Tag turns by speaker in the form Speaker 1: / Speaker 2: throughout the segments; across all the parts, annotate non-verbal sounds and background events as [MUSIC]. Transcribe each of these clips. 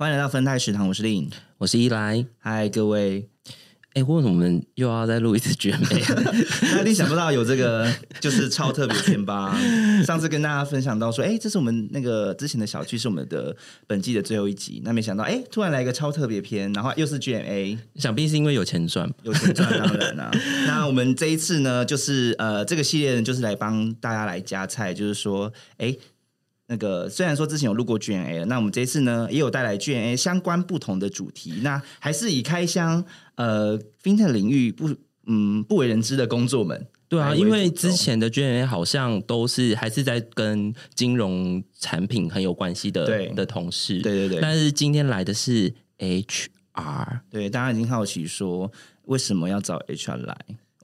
Speaker 1: 欢迎来到分泰食堂，我是令，
Speaker 2: 我是依来。
Speaker 1: 嗨，各位，
Speaker 2: 哎，为什么我们又要再录一次绝美？[LAUGHS]
Speaker 1: 那你想不到有这个就是超特别篇吧？上次跟大家分享到说，哎，这是我们那个之前的小剧，是我们的本季的最后一集。那没想到，哎，突然来一个超特别篇，然后又是 GMA，
Speaker 2: 想必是因为有钱赚，
Speaker 1: 有钱赚当然啦。那我们这一次呢，就是呃，这个系列呢，就是来帮大家来加菜，就是说，哎。那个虽然说之前有录过 GNA 了，那我们这次呢也有带来 GNA 相关不同的主题，那还是以开箱呃 FinTech 领域不嗯不为人知的工作们。
Speaker 2: 对啊，因为之前的 GNA 好像都是还是在跟金融产品很有关系的的同事，
Speaker 1: 对对对。
Speaker 2: 但是今天来的是 HR，
Speaker 1: 对，大家已经好奇说为什么要找 HR 来。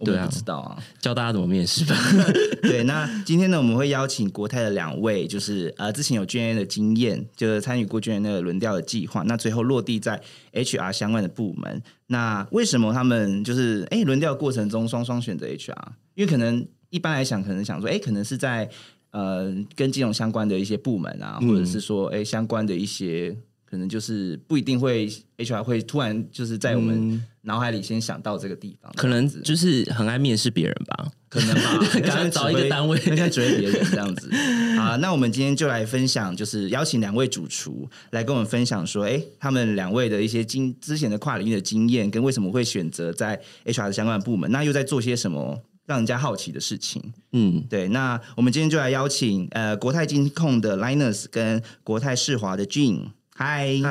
Speaker 1: 对啊，知道啊，
Speaker 2: 教大家怎么面试吧。[LAUGHS]
Speaker 1: 对，那今天呢，我们会邀请国泰的两位，就是呃，之前有 GNA 的经验，就是参与过 GNA 那个轮调的计划，那最后落地在 HR 相关的部门。那为什么他们就是哎轮调过程中双双选择 HR？因为可能一般来讲，可能想说，哎，可能是在呃跟金融相关的一些部门啊，或者是说哎相关的一些。可能就是不一定会 HR 会突然就是在我们脑海里先想到这个地方，
Speaker 2: 可能就是很爱面试别人吧，
Speaker 1: 可能吧，[LAUGHS]
Speaker 2: 赶快找一个单位，
Speaker 1: 应该追别人这样子。啊，那我们今天就来分享，就是邀请两位主厨来跟我们分享说，哎，他们两位的一些经之前的跨领域的经验，跟为什么会选择在 HR 的相关部门，那又在做些什么让人家好奇的事情？嗯，对。那我们今天就来邀请呃国泰金控的 Linus 跟国泰世华的 Jean。嗨
Speaker 3: 嗨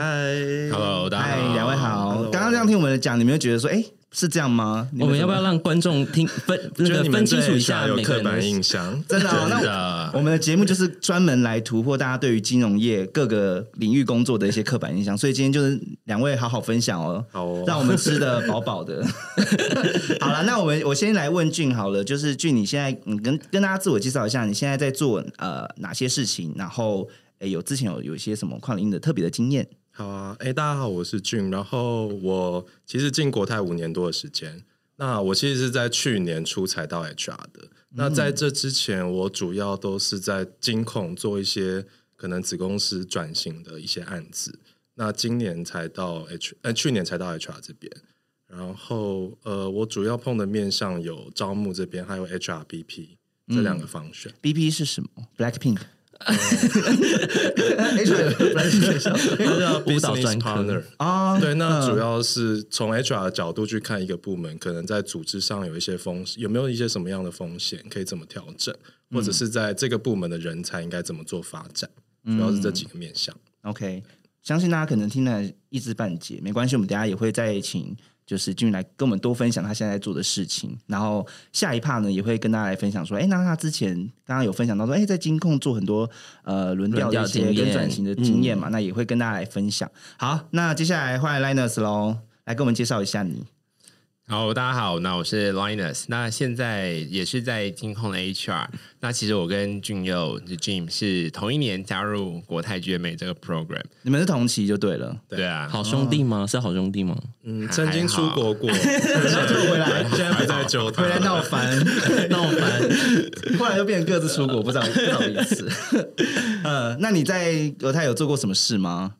Speaker 3: ，Hello，大家好，
Speaker 1: 两位好。刚刚这样听我们讲，你们有觉得说，哎，是这样吗？
Speaker 2: 我们要不要让观众听分 [LAUGHS] 那个分清楚一下
Speaker 3: 有刻板印象？[LAUGHS]
Speaker 1: 真的，那我们的节目就是专门来突破大家对于金融业各个领域工作的一些刻板印象，所以今天就是两位好好分享哦，
Speaker 3: 好，
Speaker 1: 让我们吃的饱饱的。[LAUGHS] 好了，那我们我先来问俊好了，就是俊，你现在你跟跟大家自我介绍一下，你现在在做呃哪些事情，然后。有之前有有一些什么跨领域的特别的经验？
Speaker 3: 好啊，哎，大家好，我是俊，然后我其实进国泰五年多的时间，那我其实是在去年初才到 HR 的。那在这之前，我主要都是在金控做一些可能子公司转型的一些案子。那今年才到 H，呃，去年才到 HR 这边。然后呃，我主要碰的面向有招募这边，还有 HRBP 这两个方选。
Speaker 1: BP 是什么？Blackpink。
Speaker 3: 舞蹈专科啊，对，那主要是从 HR 的角度去看一个部门，可能在组织上有一些风险，有没有一些什么样的风险可以怎么调整，或者是在这个部门的人才应该怎么做发展，主要是这几个面向。
Speaker 1: OK，相信大家可能听了一知半解，没关系，我们等下也会再请。就是进来跟我们多分享他现在做的事情，然后下一趴呢也会跟大家来分享说，哎，那他之前刚刚有分享到说，哎，在金控做很多呃轮调的一些跟转型的经验嘛，那也会跟大家来分享。好，那接下来欢迎 Linus 喽，来跟我们介绍一下你。
Speaker 4: 好，大家好，那我是 Linus，那现在也是在金控的 HR。那其实我跟俊佑 Jim 是同一年加入国泰绝美这个 program，
Speaker 1: 你们是同期就对了，
Speaker 4: 对啊，
Speaker 2: 好兄弟吗？是好兄弟吗？
Speaker 3: 嗯，曾经出国过，[LAUGHS]
Speaker 1: 回来，
Speaker 3: 现在不在九，
Speaker 1: 回来闹翻，闹翻，后来又变成各自出国，不知道不好意思。[LAUGHS] 呃，那你在国泰有做过什么事吗？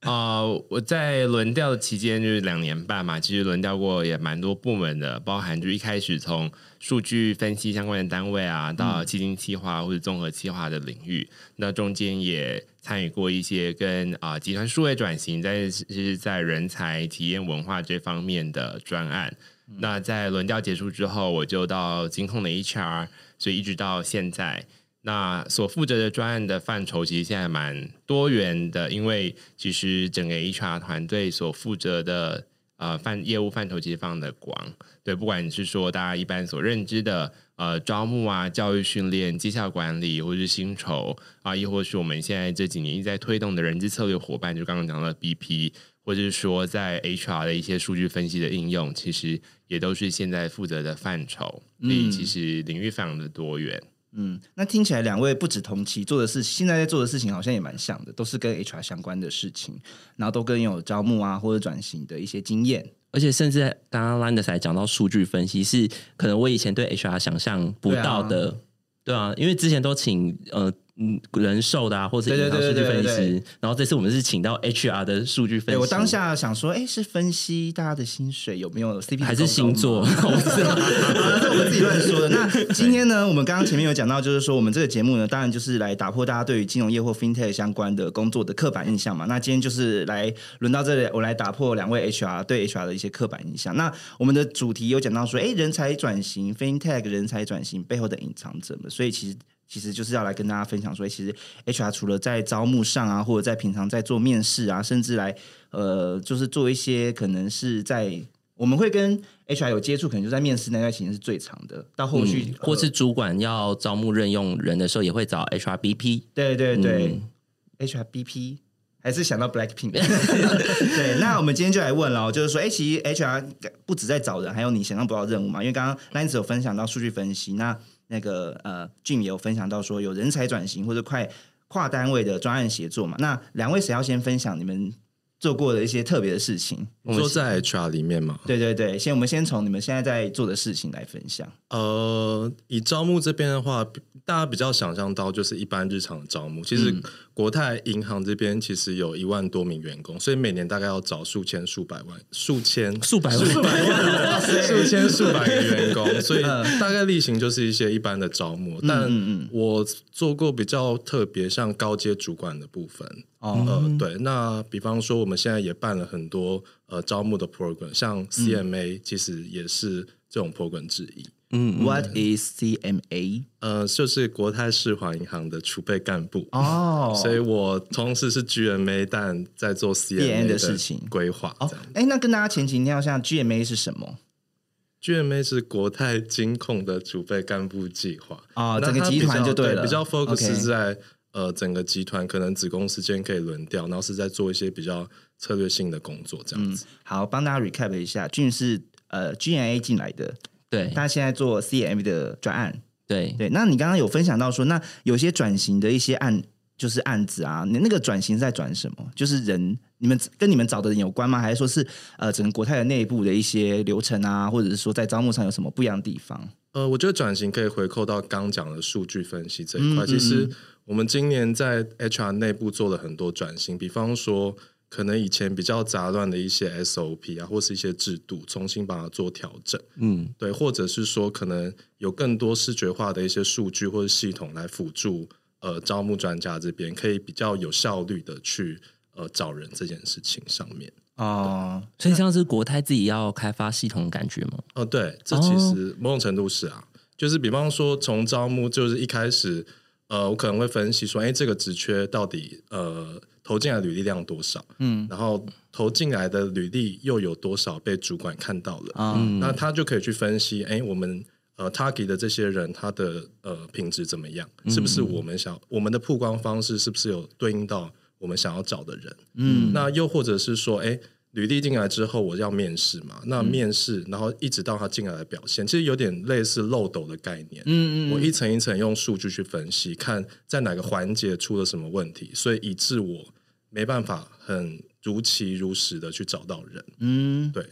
Speaker 4: 啊，我在轮调的期间就是两年半嘛，其实轮调过也蛮多部门的，包含就一开始从数据分析相关的单位啊，到基金计划或者综合计划的领域，那中间也参与过一些跟啊集团数位转型，在是在人才体验文化这方面的专案。那在轮调结束之后，我就到金控的 HR，所以一直到现在。那所负责的专案的范畴其实现在蛮多元的，因为其实整个 HR 团队所负责的呃范业务范畴其实非常的广，对，不管你是说大家一般所认知的呃招募啊、教育训练、绩效管理，或是薪酬啊，亦或是我们现在这几年一直在推动的人资策略伙伴，就刚刚讲的 BP，或者是说在 HR 的一些数据分析的应用，其实也都是现在负责的范畴，所以其实领域非常的多元。
Speaker 1: 嗯，那听起来两位不止同期做的事，现在在做的事情好像也蛮像的，都是跟 HR 相关的事情，然后都跟有招募啊或者转型的一些经验，
Speaker 2: 而且甚至刚刚 Landers 还讲到数据分析，是可能我以前对 HR 想象不到的，对啊，因为之前都请呃。嗯，人寿的啊，或者银行数据分析师，然后这次我们是请到 HR 的数据分析。
Speaker 1: 我当下想说，哎，是分析大家的薪水有没有 CP，
Speaker 2: 还是星座？[LAUGHS]
Speaker 1: 我是我们自己乱说的。那 [LAUGHS] 今天呢，我们刚刚前面有讲到，就是说我们这个节目呢，当然就是来打破大家对于金融业或 FinTech 相关的工作的刻板印象嘛。那今天就是来轮到这里，我来打破两位 HR 对 HR 的一些刻板印象。那我们的主题有讲到说，哎，人才转型 FinTech 人才转型背后的隐藏者们，所以其实。其实就是要来跟大家分享说，其实 HR 除了在招募上啊，或者在平常在做面试啊，甚至来呃，就是做一些可能是在我们会跟 HR 有接触，可能就在面试那段时间是最长的。到后续
Speaker 2: 或是主管要招募任用人的时候，也会找 HRBP。
Speaker 1: 对对对，HRBP 还是想到 Blackpink。[LAUGHS] 对，那我们今天就来问了，就是说，哎，其实 HR 不止在找人，还有你想象不到任务嘛？因为刚刚 Lance 有分享到数据分析，那。那个呃俊也有分享到说有人才转型或者快跨单位的专案协作嘛？那两位谁要先分享你们做过的一些特别的事情？
Speaker 3: 我说在 HR 里面嘛？
Speaker 1: 对对对，先我们先从你们现在在做的事情来分享。
Speaker 3: 呃，以招募这边的话，大家比较想象到就是一般日常的招募，其实。国泰银行这边其实有一万多名员工，所以每年大概要找数千、数百万、数千、
Speaker 2: 数百万、
Speaker 3: 数百万、数千、[LAUGHS] 数百个员工，所以大概例行就是一些一般的招募。但我做过比较特别，像高阶主管的部分。呃，对，那比方说我们现在也办了很多呃招募的 program，像 CMA 其实也是这种 program 之一。
Speaker 1: 嗯，What is CMA？
Speaker 3: 呃，就是国泰世华银行的储备干部哦，[LAUGHS] 所以我同时是 GMA，但在做 CMA
Speaker 1: 的事情
Speaker 3: 规划。哦，
Speaker 1: 哎，那跟大家前情提要下，GMA 是什么
Speaker 3: ？GMA 是国泰金控的储备干部计划
Speaker 1: 啊，整个集团就
Speaker 3: 对
Speaker 1: 了，
Speaker 3: 比较 focus 在呃整个集团可能子公司间可以轮调，然后是在做一些比较策略性的工作这样子。
Speaker 1: 好，帮大家 recap 一下，俊是呃 GMA 进来的。
Speaker 2: 对，
Speaker 1: 他现在做 CM 的专案，
Speaker 2: 对
Speaker 1: 对。那你刚刚有分享到说，那有些转型的一些案，就是案子啊，你那个转型在转什么？就是人，你们跟你们找的人有关吗？还是说是呃，整个国泰的内部的一些流程啊，或者是说在招募上有什么不一样的地方？
Speaker 3: 呃，我觉得转型可以回扣到刚讲的数据分析这一块。其实我们今年在 HR 内部做了很多转型，比方说。可能以前比较杂乱的一些 SOP 啊，或是一些制度，重新把它做调整。嗯，对，或者是说，可能有更多视觉化的一些数据或者系统来辅助呃招募专家这边，可以比较有效率的去呃找人这件事情上面。
Speaker 2: 哦，所以像是国泰自己要开发系统的感觉吗？
Speaker 3: 哦，对，这其实某种程度是啊，就是比方说从招募，就是一开始呃，我可能会分析说，哎，这个职缺到底呃。投进来履历量多少？嗯，然后投进来的履历又有多少被主管看到了？啊，那他就可以去分析，哎，我们呃，他给的这些人，他的呃品质怎么样？是不是我们想我们的曝光方式是不是有对应到我们想要找的人？嗯，那又或者是说，哎。履历进来之后，我要面试嘛？那面试，然后一直到他进来的表现，其实有点类似漏斗的概念。嗯嗯，我一层一层用数据去分析，看在哪个环节出了什么问题，所以以致我没办法很如期如实的去找到人。嗯，对。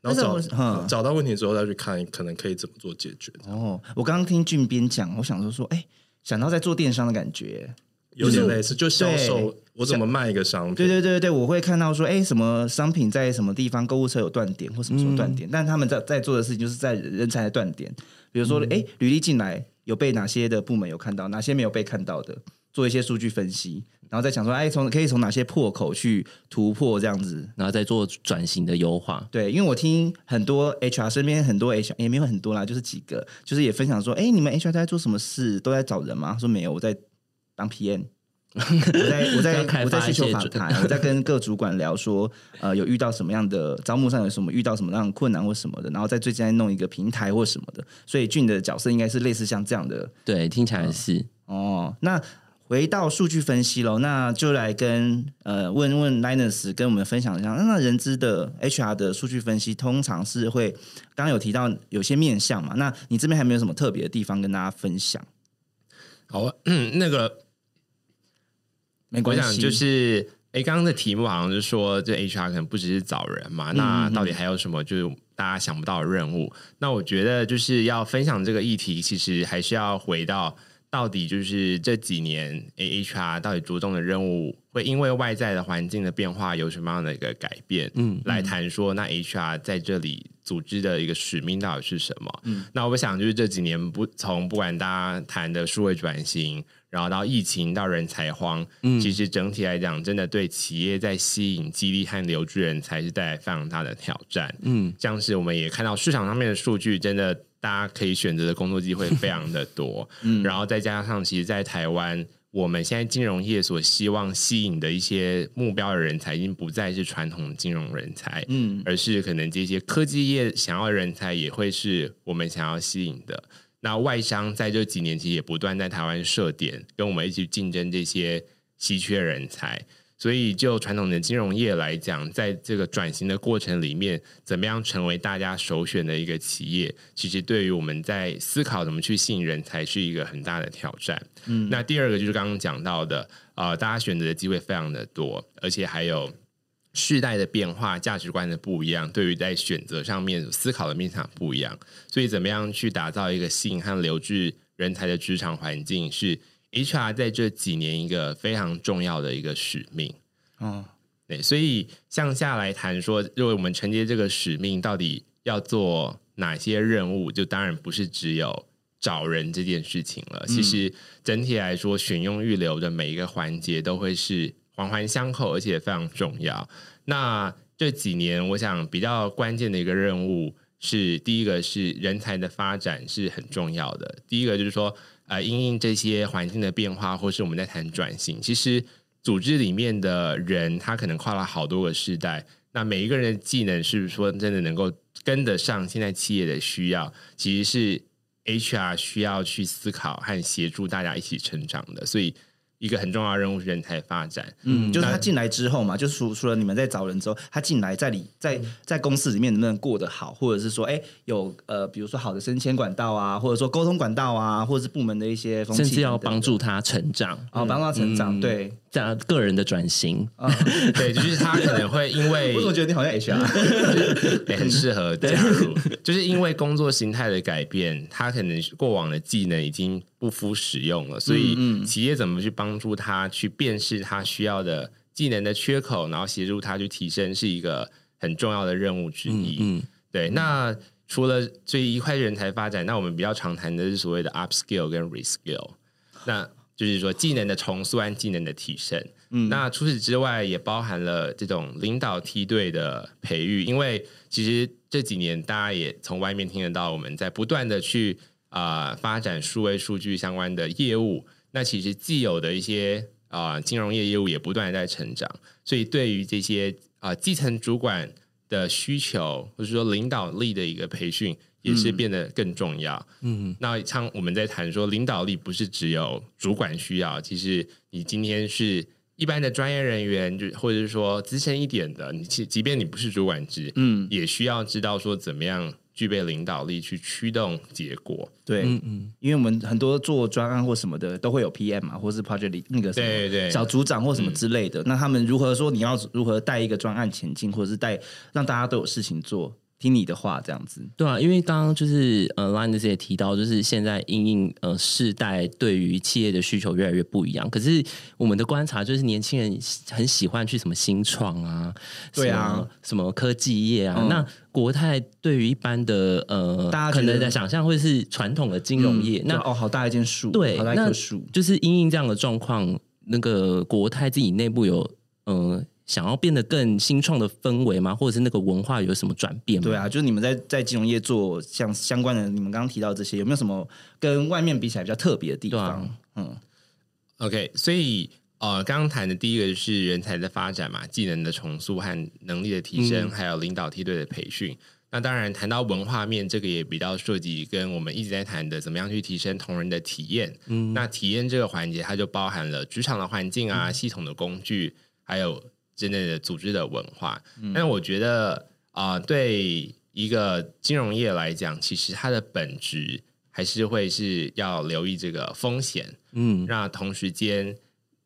Speaker 3: 然后找找到问题之后再去看，可能可以怎么做解决。
Speaker 1: 哦，我刚刚听俊斌讲，我想说说，哎，想到在做电商的感觉。
Speaker 3: 有点类似，就销售我怎么卖一个商品？
Speaker 1: 对对对对我会看到说，哎，什么商品在什么地方购物车有断点，或什么时候断点？但他们在在做的事情，就是在人才的断点。比如说，哎，履历进来有被哪些的部门有看到，哪些没有被看到的，做一些数据分析，然后再想说，哎，从可以从哪些破口去突破这样子，
Speaker 2: 然后再做转型的优化。
Speaker 1: 对，因为我听很多 HR 身边很多 HR 也没有很多啦，就是几个，就是也分享说，哎，你们 HR 在做什么事？都在找人吗？说没有，我在当 PM。[LAUGHS] 我在我在我在需求访谈，我在跟各主管聊说，呃，有遇到什么样的招募上有什么遇到什么样的困难或什么的，然后在最近在弄一个平台或什么的，所以俊的角色应该是类似像这样的
Speaker 2: 对，听起来是。
Speaker 1: 哦。那回到数据分析喽，那就来跟呃问问 Linus 跟我们分享一下，那人资的 HR 的数据分析通常是会刚刚有提到有些面向嘛，那你这边还没有什么特别的地方跟大家分享？
Speaker 4: 好啊，嗯，[CLEARS THROAT] 那个
Speaker 1: 没关系，
Speaker 4: 我想就是，哎，刚刚的题目好像是说，这 HR 可能不只是找人嘛，那到底还有什么就是大家想不到的任务？那我觉得就是要分享这个议题，其实还是要回到到底就是这几年 A HR 到底着重的任务，会因为外在的环境的变化有什么样的一个改变？嗯，来谈说那 HR 在这里组织的一个使命到底是什么？嗯，那我想就是这几年不从不管大家谈的数位转型。然后到疫情到人才荒，嗯，其实整体来讲，真的对企业在吸引、激励和留住人才是带来非常大的挑战。嗯，像是我们也看到市场上面的数据，真的大家可以选择的工作机会非常的多。[LAUGHS] 嗯，然后再加上，其实，在台湾，我们现在金融业所希望吸引的一些目标的人才，已经不再是传统金融人才，嗯，而是可能这些科技业想要的人才，也会是我们想要吸引的。那外商在这几年其实也不断在台湾设点，跟我们一起竞争这些稀缺人才。所以就传统的金融业来讲，在这个转型的过程里面，怎么样成为大家首选的一个企业，其实对于我们在思考怎么去吸引人才是一个很大的挑战。嗯，那第二个就是刚刚讲到的，呃，大家选择的机会非常的多，而且还有。世代的变化、价值观的不一样，对于在选择上面思考的面向不一样，所以怎么样去打造一个吸引和留住人才的职场环境，是 HR 在这几年一个非常重要的一个使命。
Speaker 1: 哦，
Speaker 4: 对，所以向下来谈说，如果我们承接这个使命，到底要做哪些任务？就当然不是只有找人这件事情了。其实整体来说，选用预留的每一个环节都会是。环环相扣，而且非常重要。那这几年，我想比较关键的一个任务是，第一个是人才的发展是很重要的。第一个就是说，呃，因应这些环境的变化，或是我们在谈转型，其实组织里面的人他可能跨了好多个世代，那每一个人的技能是不是说真的能够跟得上现在企业的需要，其实是 HR 需要去思考和协助大家一起成长的。所以。一个很重要的任务是人才发展，
Speaker 1: 嗯，就是他进来之后嘛，就除除了你们在找人之后，他进来在里在在公司里面能不能过得好，或者是说，哎，有呃，比如说好的升迁管道啊，或者说沟通管道啊，或者是部门的一些风气，
Speaker 2: 甚至要帮助他成长，
Speaker 1: 啊，帮助他成长，对，
Speaker 2: 这样个人的转型，
Speaker 4: 对，就是他可能会因为，[LAUGHS]
Speaker 1: 我觉得你好像 [LAUGHS] HR，
Speaker 4: 很适合加入，就是因为工作形态的改变，他可能过往的技能已经不敷使用了，所以企业怎么去帮助他去辨识他需要的技能的缺口，然后协助他去提升，是一个很重要的任务之一。嗯，对。那除了这一块人才发展，那我们比较常谈的是所谓的 upskill 跟 reskill，那就是说技能的重塑和技能的提升。嗯，那除此之外，也包含了这种领导梯队的培育，因为其实这几年大家也从外面听得到，我们在不断的去啊发展数位数据相关的业务。那其实既有的一些啊金融业业务也不断在成长，所以对于这些啊基层主管的需求，或者说领导力的一个培训，也是变得更重要。嗯，那像我们在谈说，领导力不是只有主管需要，其实你今天是。一般的专业人员，就或者是说资深一点的，你即即便你不是主管职，嗯，也需要知道说怎么样具备领导力去驱动结果。
Speaker 1: 对，嗯嗯，因为我们很多做专案或什么的，都会有 PM 嘛，或是 project 里那个
Speaker 4: 对对
Speaker 1: 小组长或什么之类的。那他们如何说你要如何带一个专案前进，或者是带让大家都有事情做？听你的话，这样子
Speaker 2: 对啊，因为刚刚就是呃，Linus 也提到，就是现在因应呃世代对于企业的需求越来越不一样。可是我们的观察就是，年轻人很喜欢去什么新创啊，
Speaker 1: 对啊，
Speaker 2: 什么科技业啊。那国泰对于一般的呃，
Speaker 1: 大家
Speaker 2: 可能的想象会是传统的金融业。那
Speaker 1: 哦，好大一件树，
Speaker 2: 对，
Speaker 1: 好大一棵树，
Speaker 2: 就是因应这样的状况，那个国泰自己内部有呃。想要变得更新创的氛围吗？或者是那个文化有什么转变吗？
Speaker 1: 对啊，就是你们在在金融业做像相关的，你们刚刚提到这些，有没有什么跟外面比起来比较特别的地方？嗯
Speaker 4: ，OK，所以呃，刚刚谈的第一个是人才的发展嘛，技能的重塑和能力的提升，还有领导梯队的培训。那当然，谈到文化面，这个也比较涉及跟我们一直在谈的，怎么样去提升同仁的体验。嗯，那体验这个环节，它就包含了职场的环境啊、系统的工具，还有之内的组织的文化。但我觉得啊，对一个金融业来讲，其实它的本质还是会是要留意这个风险。嗯，那同时间。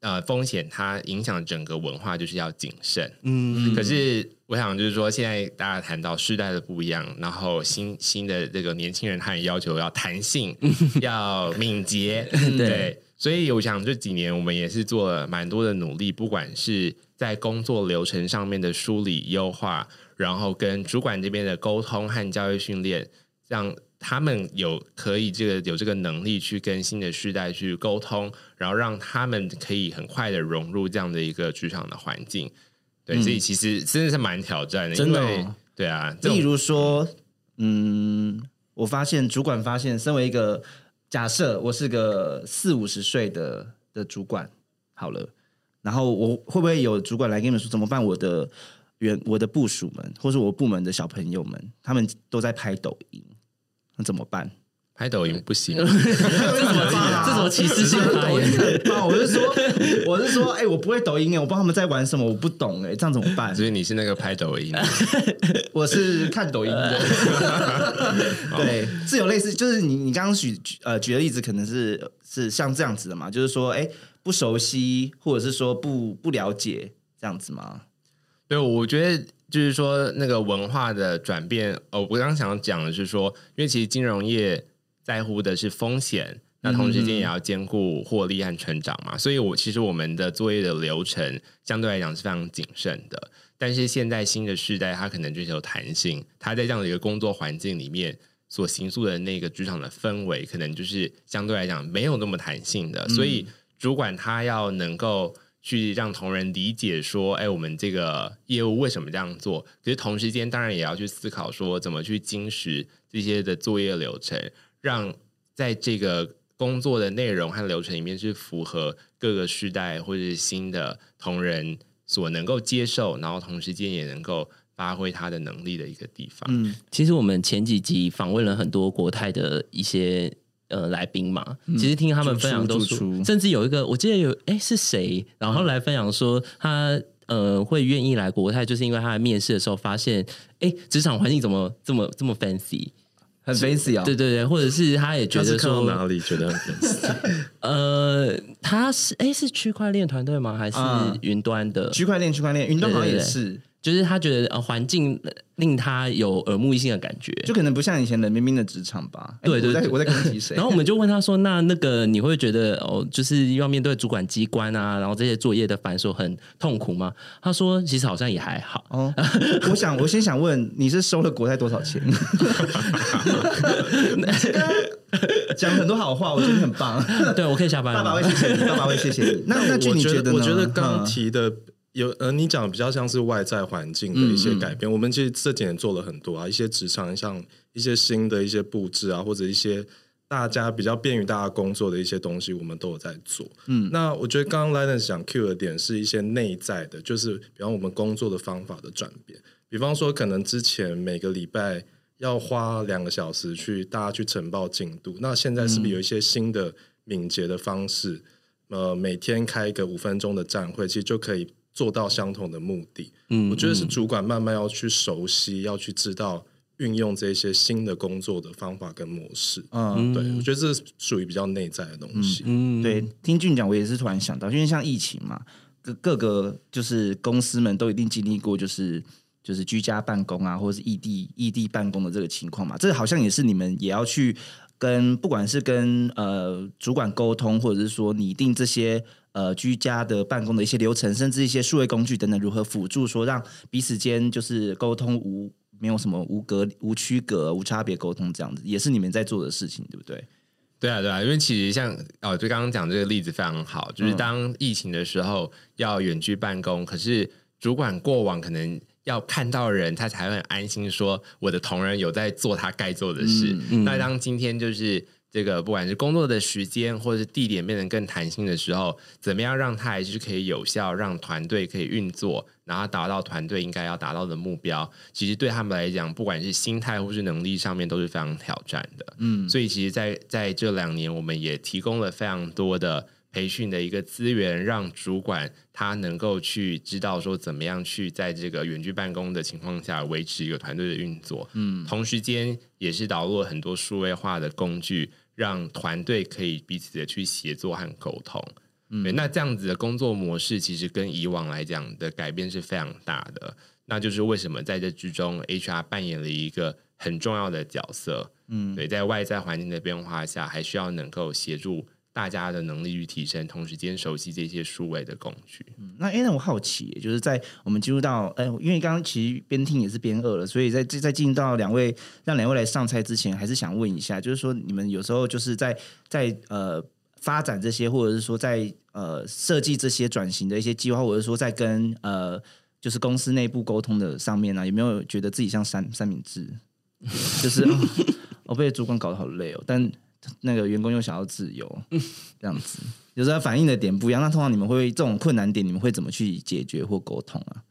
Speaker 4: 呃，风险它影响整个文化，就是要谨慎。嗯，可是我想就是说，现在大家谈到时代的不一样，然后新新的这个年轻人，他也要求要弹性，[LAUGHS] 要敏捷。对，所以我想这几年我们也是做了蛮多的努力，不管是在工作流程上面的梳理优化，然后跟主管这边的沟通和教育训练，让。他们有可以这个有这个能力去跟新的世代去沟通，然后让他们可以很快的融入这样的一个职场的环境。对，所以其实真的是蛮挑战的，
Speaker 1: 因为。
Speaker 4: 对啊，
Speaker 1: 例如说，嗯，我发现主管发现，身为一个假设，我是个四五十岁的的主管，好了，然后我会不会有主管来跟你们说怎么办？我的员、我的部署们，或是我部门的小朋友们，他们都在拍抖音。那怎么办？
Speaker 4: 拍抖音不行，[LAUGHS]
Speaker 2: 这怎么办？这什么歧视性发言？
Speaker 1: 我是说，我是说，哎，我不会抖音哎，我不知道他们在玩什么，我不懂哎，这样怎么办？
Speaker 4: 所以你是那个拍抖音，[LAUGHS]
Speaker 1: 我是看抖音的。[LAUGHS] 对，是有类似，就是你你刚刚举呃举的例子，可能是是像这样子的嘛？就是说，哎，不熟悉，或者是说不不了解这样子吗？
Speaker 4: 对，我觉得。就是说，那个文化的转变，哦，我刚刚想讲的是说，因为其实金融业在乎的是风险，那同时间也要兼顾获利和成长嘛，所以我其实我们的作业的流程相对来讲是非常谨慎的。但是现在新的时代，它可能追求弹性，它在这样的一个工作环境里面所形塑的那个职场的氛围，可能就是相对来讲没有那么弹性的，所以主管他要能够。去让同仁理解说，哎，我们这个业务为什么这样做？可是同时间，当然也要去思考说，怎么去精实这些的作业流程，让在这个工作的内容和流程里面是符合各个世代或者是新的同仁所能够接受，然后同时间也能够发挥他的能力的一个地方。
Speaker 2: 嗯，其实我们前几集访问了很多国泰的一些。呃，来宾嘛，其实听他们分享都出，甚至有一个我记得有哎是谁，然后来分享说他呃会愿意来国泰，就是因为他在面试的时候发现，哎，职场环境怎么这么这么 fancy，
Speaker 1: 很 fancy 啊，
Speaker 2: 对对对，或者是他也觉得说
Speaker 3: 哪里觉得很 fancy，[LAUGHS]
Speaker 2: 呃，他是哎是区块链团队吗？还是云端的
Speaker 1: 区块链？区块链云端好像也是。
Speaker 2: 就是他觉得呃环境令他有耳目一新的感觉，
Speaker 1: 就可能不像以前冷冰冰的职场吧。
Speaker 2: 对对
Speaker 1: 对，我在攻击谁？
Speaker 2: 然后我们就问他说：“那那个你会觉得哦，就是要面对主管机关啊，然后这些作业的繁琐很痛苦吗？”他说：“其实好像也还好。”哦，
Speaker 1: 我想我先想问，你是收了国泰多少钱？讲很多好话，我觉得很棒。[LAUGHS]
Speaker 2: 对我可以下班，
Speaker 1: 爸爸会谢谢你，爸爸会谢谢你。那那据你觉得，
Speaker 3: 我觉得刚提的。有呃，你讲的比较像是外在环境的一些改变。我们其实这几年做了很多啊，一些职场像一些新的一些布置啊，或者一些大家比较便于大家工作的一些东西，我们都有在做。嗯，那我觉得刚刚 Linus 讲 Q 的点是一些内在的，就是比方我们工作的方法的转变。比方说，可能之前每个礼拜要花两个小时去大家去呈报进度，那现在是不是有一些新的敏捷的方式？呃，每天开一个五分钟的站会，其实就可以。做到相同的目的，嗯，我觉得是主管慢慢要去熟悉，要去知道运用这些新的工作的方法跟模式，嗯，对，我觉得这是属于比较内在的东西。
Speaker 1: 嗯，对，听俊讲，我也是突然想到，因为像疫情嘛，各各个就是公司们都一定经历过，就是就是居家办公啊，或者是异地异地办公的这个情况嘛，这好像也是你们也要去跟不管是跟呃主管沟通，或者是说拟定这些。呃，居家的办公的一些流程，甚至一些数位工具等等，如何辅助说让彼此间就是沟通无没有什么无隔无区隔无差别沟通这样子，也是你们在做的事情，对不对？
Speaker 4: 对啊，对啊，因为其实像哦，就刚刚讲这个例子非常好，就是当疫情的时候要远距办公，可是主管过往可能要看到人，他才会安心说我的同仁有在做他该做的事。那当今天就是。这个不管是工作的时间或者是地点变得更弹性的时候，怎么样让他还是可以有效，让团队可以运作，然后达到团队应该要达到的目标。其实对他们来讲，不管是心态或是能力上面都是非常挑战的。嗯，所以其实在在这两年，我们也提供了非常多的。培训的一个资源，让主管他能够去知道说怎么样去在这个远距办公的情况下维持一个团队的运作。嗯，同时间也是导入了很多数位化的工具，让团队可以彼此的去协作和沟通。嗯，那这样子的工作模式其实跟以往来讲的改变是非常大的。那就是为什么在这之中，HR 扮演了一个很重要的角色。嗯，对，在外在环境的变化下，还需要能够协助。大家的能力去提升，同时间熟悉这些数位的工具。
Speaker 1: 嗯那哎，那我好奇，就是在我们进入到哎，因为刚刚其实边听也是边饿了，所以在在进入到两位让两位来上菜之前，还是想问一下，就是说你们有时候就是在在呃发展这些，或者是说在呃设计这些转型的一些计划，或者说在跟呃就是公司内部沟通的上面呢，有没有觉得自己像三三明治？[LAUGHS] 就是我被主管搞得好累哦，但。那个员工又想要自由，这样子，有时候反映的点不一样。那通常你们会这种困难点，你们会怎么去解决或沟通啊？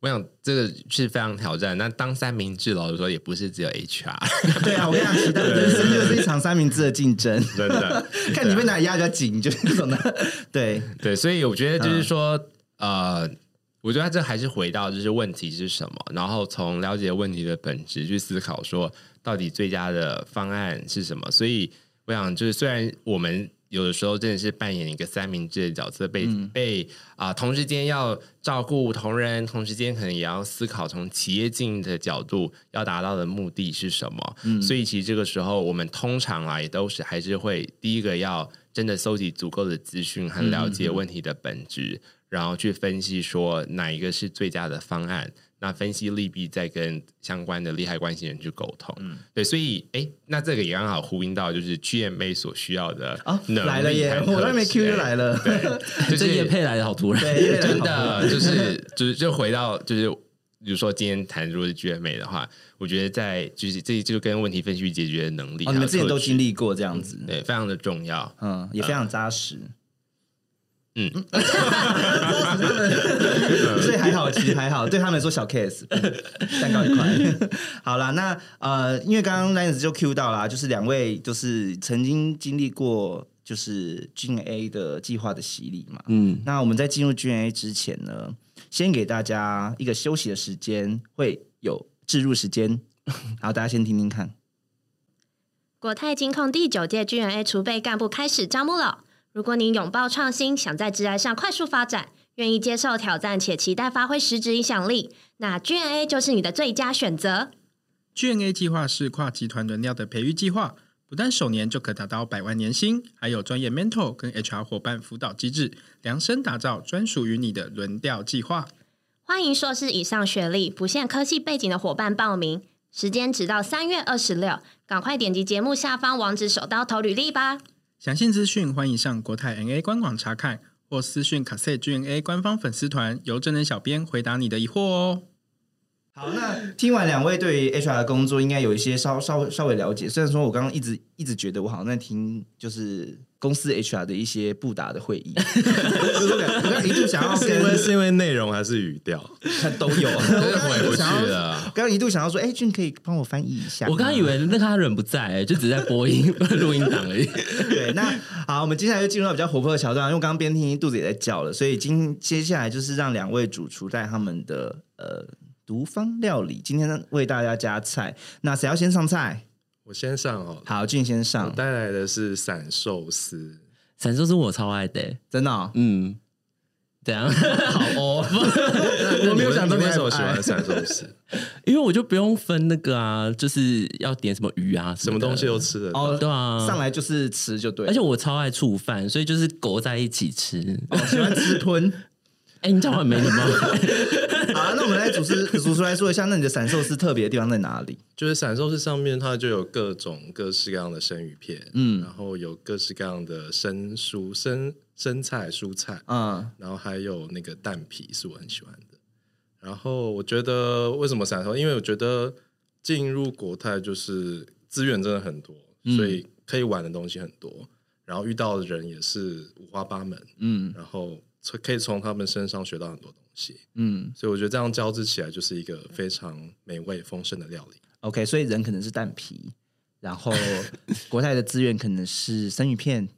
Speaker 4: 我想这个是非常挑战。那当三明治老实说，也不是只有 HR。[LAUGHS]
Speaker 1: 对啊，我跟你讲，其他人生就是一场三明治的竞争，
Speaker 4: 真的。
Speaker 1: 看你被哪里压比较紧，就是这种的。对
Speaker 4: 对，所以我觉得就是说，呃，我觉得这还是回到就是问题是什么，然后从了解问题的本质去思考说。到底最佳的方案是什么？所以我想，就是虽然我们有的时候真的是扮演一个三明治的角色，被被啊，同时间要照顾同仁，同时间可能也要思考从企业经营的角度要达到的目的是什么。嗯，所以其实这个时候，我们通常啊也都是还是会第一个要真的搜集足够的资讯和了解问题的本质，然后去分析说哪一个是最佳的方案。那分析利弊，再跟相关的利害关系人去沟通。嗯，对，所以，哎，那这个也刚好呼应到，就是 GMA 所需要的
Speaker 1: 啊，来了耶！我还没 Q 就来了，[LAUGHS]
Speaker 2: 就是叶配来的好突然，
Speaker 4: 真的 [LAUGHS] 就是就是就回到就是，比如说今天谈如果是 GMA 的话，我觉得在就是这就跟问题分析解决的能力，
Speaker 1: 你们之前都经历过这样子，
Speaker 4: 对，非常的重要，
Speaker 1: 嗯，也非常扎实。嗯，[LAUGHS] 所以还好，其实还好，对他们来说小 case，蛋糕一块。[LAUGHS] 好了，那呃，因为刚刚 Lance 就 Q 到啦，就是两位就是曾经经历过就是 G A 的计划的洗礼嘛。嗯，那我们在进入 G A 之前呢，先给大家一个休息的时间，会有置入时间，[LAUGHS] 然后大家先听听看。
Speaker 5: 国泰金控第九届 G A 储备干部开始招募了。如果你拥抱创新，想在职涯上快速发展，愿意接受挑战且期待发挥实质影响力，那 GNA 就是你的最佳选择。
Speaker 6: GNA 计划是跨集团轮调的培育计划，不但首年就可达到百万年薪，还有专业 mentor 跟 HR 伙伴辅导机制，量身打造专属于你的轮调计划。
Speaker 5: 欢迎硕士以上学历、不限科系背景的伙伴报名，时间直到三月二十六，赶快点击节目下方网址，手刀投履历吧。
Speaker 6: 详细资讯欢迎上国泰 NA 官网查看，或私讯卡塞 GNA 官方粉丝团，由真人小编回答你的疑惑哦。
Speaker 1: 好，那听完两位对于 HR 的工作，应该有一些稍稍稍微了解。虽然说我刚刚一直一直觉得我好像在听，就是。公司 HR 的一些不达的会议，[LAUGHS] 我刚一度想要
Speaker 3: 是因为是因为内容还是语调，
Speaker 1: 他 [LAUGHS] 都有，[LAUGHS]
Speaker 3: 回不去了。
Speaker 1: 刚刚一度想要说，哎，俊可以帮我翻译一下。
Speaker 2: 我刚刚以为那他人不在，就只在播音录音档而已。
Speaker 1: 对，那好，我们接下来就进入到比较活泼的桥段，因为刚刚边听肚子也在叫了，所以今接下来就是让两位主厨在他们的呃独方料理，今天为大家加菜。那谁要先上菜？
Speaker 3: 我先上哦，
Speaker 1: 好，俊先上。
Speaker 3: 带来的是散寿司，
Speaker 2: 散寿司我超爱的，
Speaker 1: 真的。
Speaker 2: 嗯，怎样？[LAUGHS]
Speaker 1: 好哦，[LAUGHS]
Speaker 3: 我没有想到你为什么喜欢散寿司，[LAUGHS]
Speaker 2: 因为我就不用分那个啊，就是要点什么鱼啊，
Speaker 3: 什么东西都吃的
Speaker 2: 哦，对啊，
Speaker 1: 上来就是吃就对。
Speaker 2: 而且我超爱醋饭，所以就是裹在一起吃，
Speaker 1: 喜欢吃吞。
Speaker 2: 哎，你讲话没礼貌。
Speaker 1: 好，那我们来主持主持来说一下，那你的散寿司特别的地方在哪里？
Speaker 3: 就是散寿司上面它就有各种各式各样的生鱼片，嗯，然后有各式各样的生蔬、生生菜、蔬菜，嗯，然后还有那个蛋皮是我很喜欢的。然后我觉得为什么散寿？因为我觉得进入国泰就是资源真的很多。所以可以玩的东西很多，然后遇到的人也是五花八门，
Speaker 1: 嗯
Speaker 3: 然后可以从他们身上学到很多东西，
Speaker 1: 嗯
Speaker 3: 所以我觉得这样交织起来就是一个非常美味丰盛的料理。
Speaker 1: ，OK，所以人可能是蛋皮，然后 [LAUGHS] 国泰的资源可能是生鱼片，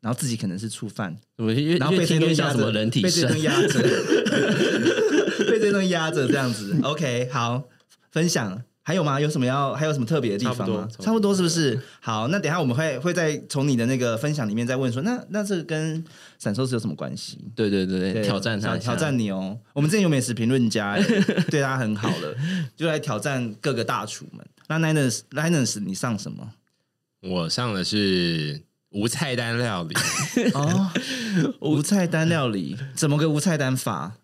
Speaker 1: 然后自己可能是醋饭，然后被这顿压着，
Speaker 2: 像什么人体
Speaker 1: 被这
Speaker 2: 肾
Speaker 1: 顿压着，[LAUGHS] 被这顿压着这样子。OK，好，分享还有吗？有什么要还有什么特别的地方吗？
Speaker 3: 差不多
Speaker 1: 是不是？好，那等一下我们会会再从你的那个分享里面再问说，那那这个跟闪寿司有什么关系？
Speaker 2: 对对对对，挑战他
Speaker 1: 挑战你哦。我们之前有美食评论家、欸，对他很好了，就来挑战各个大厨们。那 Linus Linus，你上什么？
Speaker 4: 我上的是无菜单料理，[LAUGHS]
Speaker 1: 哦，[LAUGHS] 无菜单料理，怎么个无菜单法？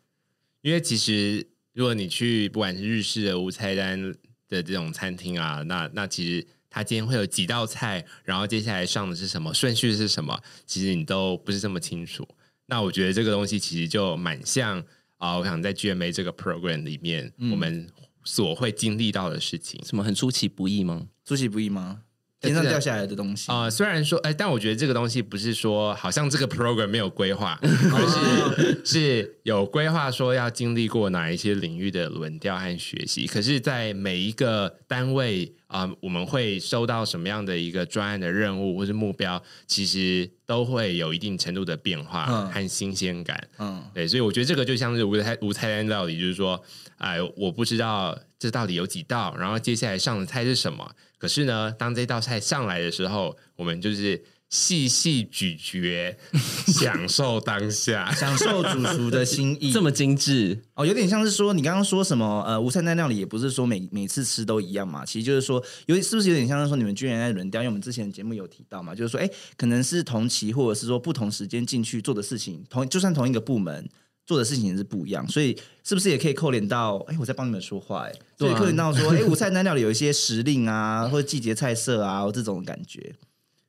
Speaker 4: 因为其实如果你去不管是日式的无菜单的这种餐厅啊，那那其实他今天会有几道菜，然后接下来上的是什么，顺序是什么，其实你都不是这么清楚。那我觉得这个东西其实就蛮像啊、我想在 GMA 这个 program 里面，我们所会经历到的事情。
Speaker 2: 什么很出其不意吗？
Speaker 1: 出其不意吗？天上掉下来的东西
Speaker 4: 啊、虽然说，哎、但我觉得这个东西不是说好像这个 program 没有规划，[LAUGHS] 而是是有规划说要经历过哪一些领域的轮调和学习。可是，在每一个单位啊、我们会收到什么样的一个专案的任务或是目标，其实都会有一定程度的变化
Speaker 1: 嗯
Speaker 4: 和新鲜感。
Speaker 1: 嗯
Speaker 4: 对，所以我觉得这个就像是无菜无菜单料理，就是说，哎，我不知道这到底有几道，然后接下来上的菜是什么。可是呢，当这道菜上来的时候，我们就是细细咀嚼，[LAUGHS] 享受当下。
Speaker 1: 享受主厨的心意，[LAUGHS]
Speaker 2: 这么精致，
Speaker 1: 哦，有点像是说你刚刚说什么呃，无菜单料理也不是说每每次吃都一样嘛，其实就是说有是不是有点像是说你们居然在轮调？因为我们之前的节目有提到嘛，就是说哎，可能是同期或者是说不同时间进去做的事情，同就算同一个部门。做的事情也是不一样，所以是不是也可以扣连到？哎，我在帮你们说话，哎，所以扣连到说，[LAUGHS] 哎，午餐单料理有一些时令啊，或者季节菜色啊，这种感觉。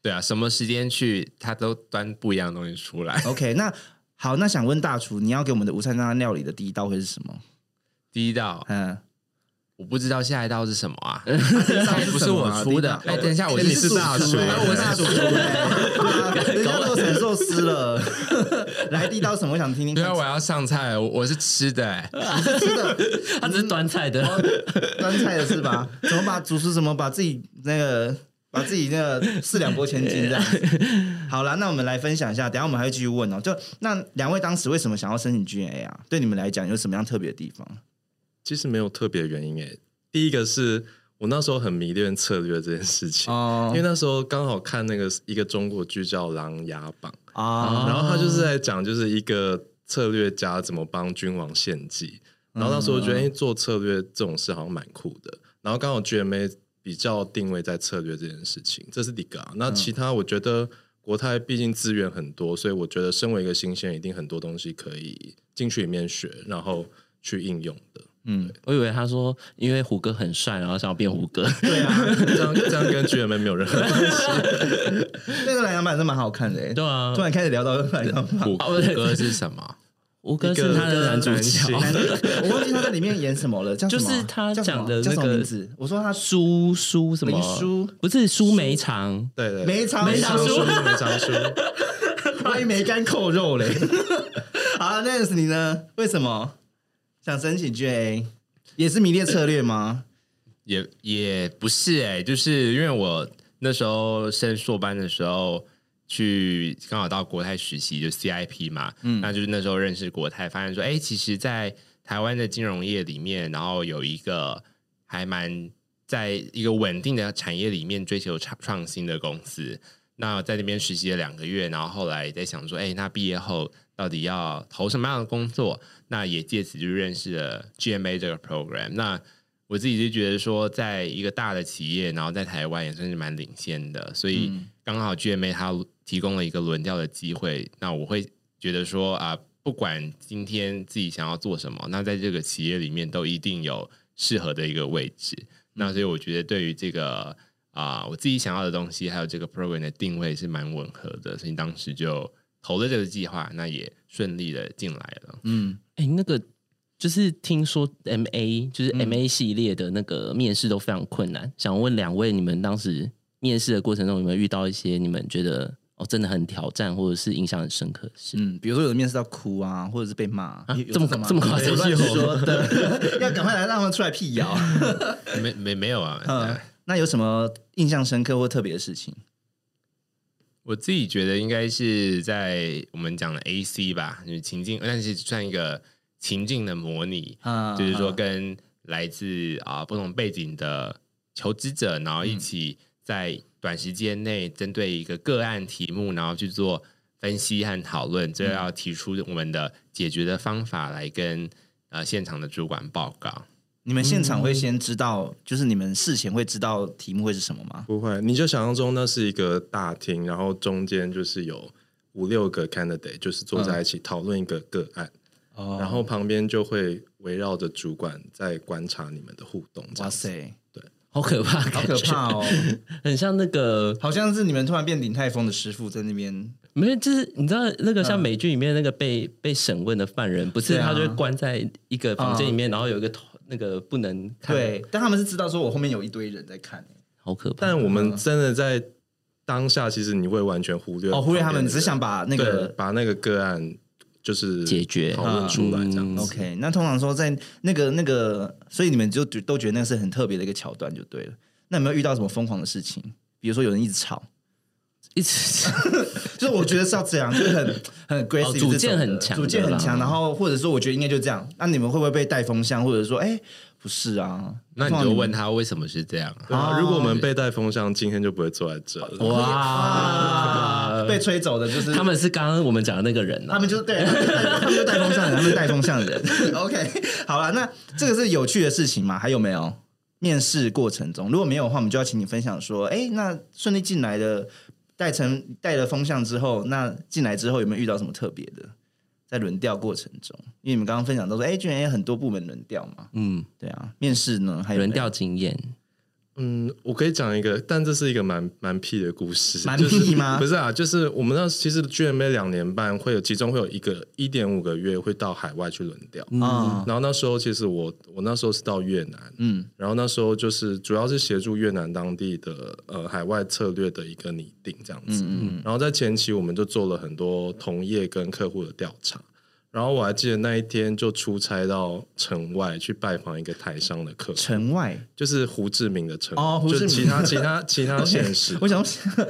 Speaker 4: 对啊，什么时间去，他都端不一样的东西出来。
Speaker 1: OK，那好，那想问大厨，你要给我们的午餐单料理的第一道会是什么？
Speaker 4: 第一道，
Speaker 1: 嗯，
Speaker 4: 我不知道下一道是什么啊？[LAUGHS]
Speaker 1: 不
Speaker 4: 不是我出的。哎，等一下，我
Speaker 1: 你
Speaker 4: 是
Speaker 1: 大厨，
Speaker 4: 哎
Speaker 1: 我是大厨，哎人家做成寿司了。[LAUGHS] 来，第一道什么？我想听听看
Speaker 4: 对啊，。我要上菜，我我是吃的、哎 [LAUGHS]
Speaker 1: 吃的
Speaker 2: 他只是端菜的。
Speaker 1: 端菜的是吧？怎么把主食怎么把自己那个把自己那个四两拨千斤这样？好了，那我们来分享一下，等下我们还会继续问哦。就那两位当时为什么想要申请 GNA 啊？对你们来讲有什么样特别的地方？
Speaker 3: 其实没有特别原因诶。第一个是我那时候很迷恋策略这件事情，
Speaker 1: 哦
Speaker 3: 因为那时候刚好看那个一个中国剧叫《琅琊榜》，
Speaker 1: 啊，
Speaker 3: 然后他就是在讲就是一个策略家怎么帮君王献计，然后那时候我觉得、哎做策略这种事好像蛮酷的，然后刚好 GMA 比较定位在策略这件事情，这是第一个啊。那其他我觉得国泰毕竟资源很多，所以我觉得身为一个新鲜，一定很多东西可以进去里面学，然后去应用的。
Speaker 1: 嗯，
Speaker 2: 我以为他说因为胡歌很帅，然后想要变胡歌。
Speaker 1: 对啊，[LAUGHS]
Speaker 3: 这样这样跟 GMA 没有任何关系。
Speaker 1: 那个蓝洋版是蛮好看的欸。
Speaker 2: 对啊
Speaker 1: 突，然开始聊到蓝洋版，
Speaker 4: 虎哥是什么？
Speaker 2: 胡歌是他的男主角 [LAUGHS]
Speaker 1: 我忘记他在里面演什么了，叫什么
Speaker 2: 就是他讲的那个
Speaker 1: 名字？我说他
Speaker 2: 苏苏什么
Speaker 1: 林书
Speaker 2: 不是苏梅长，
Speaker 3: 对对，
Speaker 1: 梅长
Speaker 3: 梅
Speaker 1: 苏
Speaker 3: 长苏，梅长苏。
Speaker 1: 万一 [LAUGHS] 梅干扣肉嘞。好那 n 你呢？为什么想申请 GA？也是迷恋策略吗？[COUGHS]
Speaker 4: 也也不是哎、就是因为我那时候升硕班的时候，去刚好到国泰实习，就 CIP 嘛，嗯，那就是那时候认识国泰，发现说，哎、其实，在台湾的金融业里面，然后有一个还蛮在一个稳定的产业里面追求创创新的公司。那在那边实习了两个月，然后后来在想说，哎、那毕业后到底要投什么样的工作？那也借此就认识了 GMA 这个 program。那我自己就觉得说，在一个大的企业，然后在台湾也算是蛮领先的，所以刚好 GMA 它提供了一个轮调的机会。那我会觉得说啊，不管今天自己想要做什么，那在这个企业里面都一定有适合的一个位置。那所以我觉得对于这个啊、我自己想要的东西，还有这个 program 的定位是蛮吻合的，所以当时就投了这个计划，那也顺利的进来了。
Speaker 1: 嗯，
Speaker 2: 哎、那个就是听说 M A 就是 M A 系列的那个面试都非常困难，想问两位，你们当时面试的过程中有没有遇到一些你们觉得哦真的很挑战或者是印象很深刻的事？
Speaker 1: 嗯，比如说有的面试到哭啊，或者是被骂，
Speaker 2: 这么这么夸张
Speaker 1: 说的，[LAUGHS] 要赶快来让他们出来辟谣。[LAUGHS]
Speaker 4: 没没没有啊。
Speaker 1: 嗯，那有什么印象深刻或特别的事情？
Speaker 4: 我自己觉得应该是在我们讲的 AC 吧，就是情境，但是算一个情境的模拟，
Speaker 1: 啊
Speaker 4: 就是说跟来自啊不同背景的求职者，然后一起在短时间内针对一个个案题目，然后去做分析和讨论，这要提出我们的解决的方法来跟呃现场的主管报告。
Speaker 1: 你们现场会先知道，就是你们事前会知道题目会是什么吗？
Speaker 3: 不会，你就想象中那是一个大厅，然后中间就是有五六个 candidate，就是坐在一起讨论一个个案，
Speaker 1: 哦。
Speaker 3: 然后旁边就会围绕着主管在观察你们的互动。
Speaker 1: 哇塞，
Speaker 2: 好可怕，
Speaker 1: 好可怕哦！[LAUGHS]
Speaker 2: 很像那个
Speaker 1: 好像是你们突然变鼎泰丰的师傅在那边，
Speaker 2: 没有，就是你知道那个像美剧里面那个被、被审问的犯人，不是他就会关在一个房间里面，然后有一个头那个不能看，
Speaker 1: 对，但他们是知道说我后面有一堆人在看，
Speaker 2: 好可怕。
Speaker 3: 但我们真的在当下，其实你会完全忽略
Speaker 1: 哦，忽略他们，只想把那个
Speaker 3: 把那个个案就是
Speaker 2: 解决
Speaker 3: 讨论出来这样子。
Speaker 1: OK，那通常说在那个那个，所以你们就觉都觉得那是很特别的一个桥段就对了。那有没有遇到什么疯狂的事情？比如说有人一直吵，
Speaker 2: 一直 [LAUGHS]
Speaker 1: 就是我觉得是要这样，就是很很 aggressive，、
Speaker 2: 哦主见很强
Speaker 1: 主见很强，然后或者说我觉得应该就这样。那你们会不会被带风向，或者说哎不是啊？
Speaker 4: 那你就问他为什么是这样？
Speaker 3: 啊，
Speaker 1: 哦
Speaker 3: 如果我们被带风向，今天就不会坐在这了。
Speaker 2: 哇，
Speaker 1: 啊被吹走的就是
Speaker 2: 他们是刚刚我们讲的那个人啊，
Speaker 1: 他们就对，他们就带他们就带风向人，他们带风向人。[LAUGHS] OK，好了，那这个是有趣的事情嘛？还有没有？面试过程中，如果没有的话，我们就要请你分享说，哎，那顺利进来的带成带了风向之后，那进来之后有没有遇到什么特别的？在轮调过程中，因为你们刚刚分享都说，哎，居然有很多部门轮调嘛，
Speaker 2: 嗯，
Speaker 1: 对啊，面试呢还有
Speaker 2: 轮调经验，
Speaker 3: 嗯，我可以讲一个，但这是一个蛮蛮屁的故事，
Speaker 1: 蛮
Speaker 3: 就是
Speaker 1: 屁吗
Speaker 3: 不是啊，就是我们那其实 GMA 两年半会有其中会有一个一点五个月会到海外去轮调，
Speaker 1: 啊？
Speaker 3: 然后那时候其实我我那时候是到越南，
Speaker 1: 嗯
Speaker 3: 然后那时候就是主要是协助越南当地的呃海外策略的一个拟定这样子。
Speaker 1: 嗯
Speaker 3: 然后在前期我们就做了很多同业跟客户的调查。然后我还记得那一天就出差到城外去拜访一个台商的客户，
Speaker 1: 城外？
Speaker 3: 就是胡志明的城，
Speaker 1: 哦胡志明。
Speaker 3: 就其他其他 [LAUGHS] 其他县市。
Speaker 1: 我想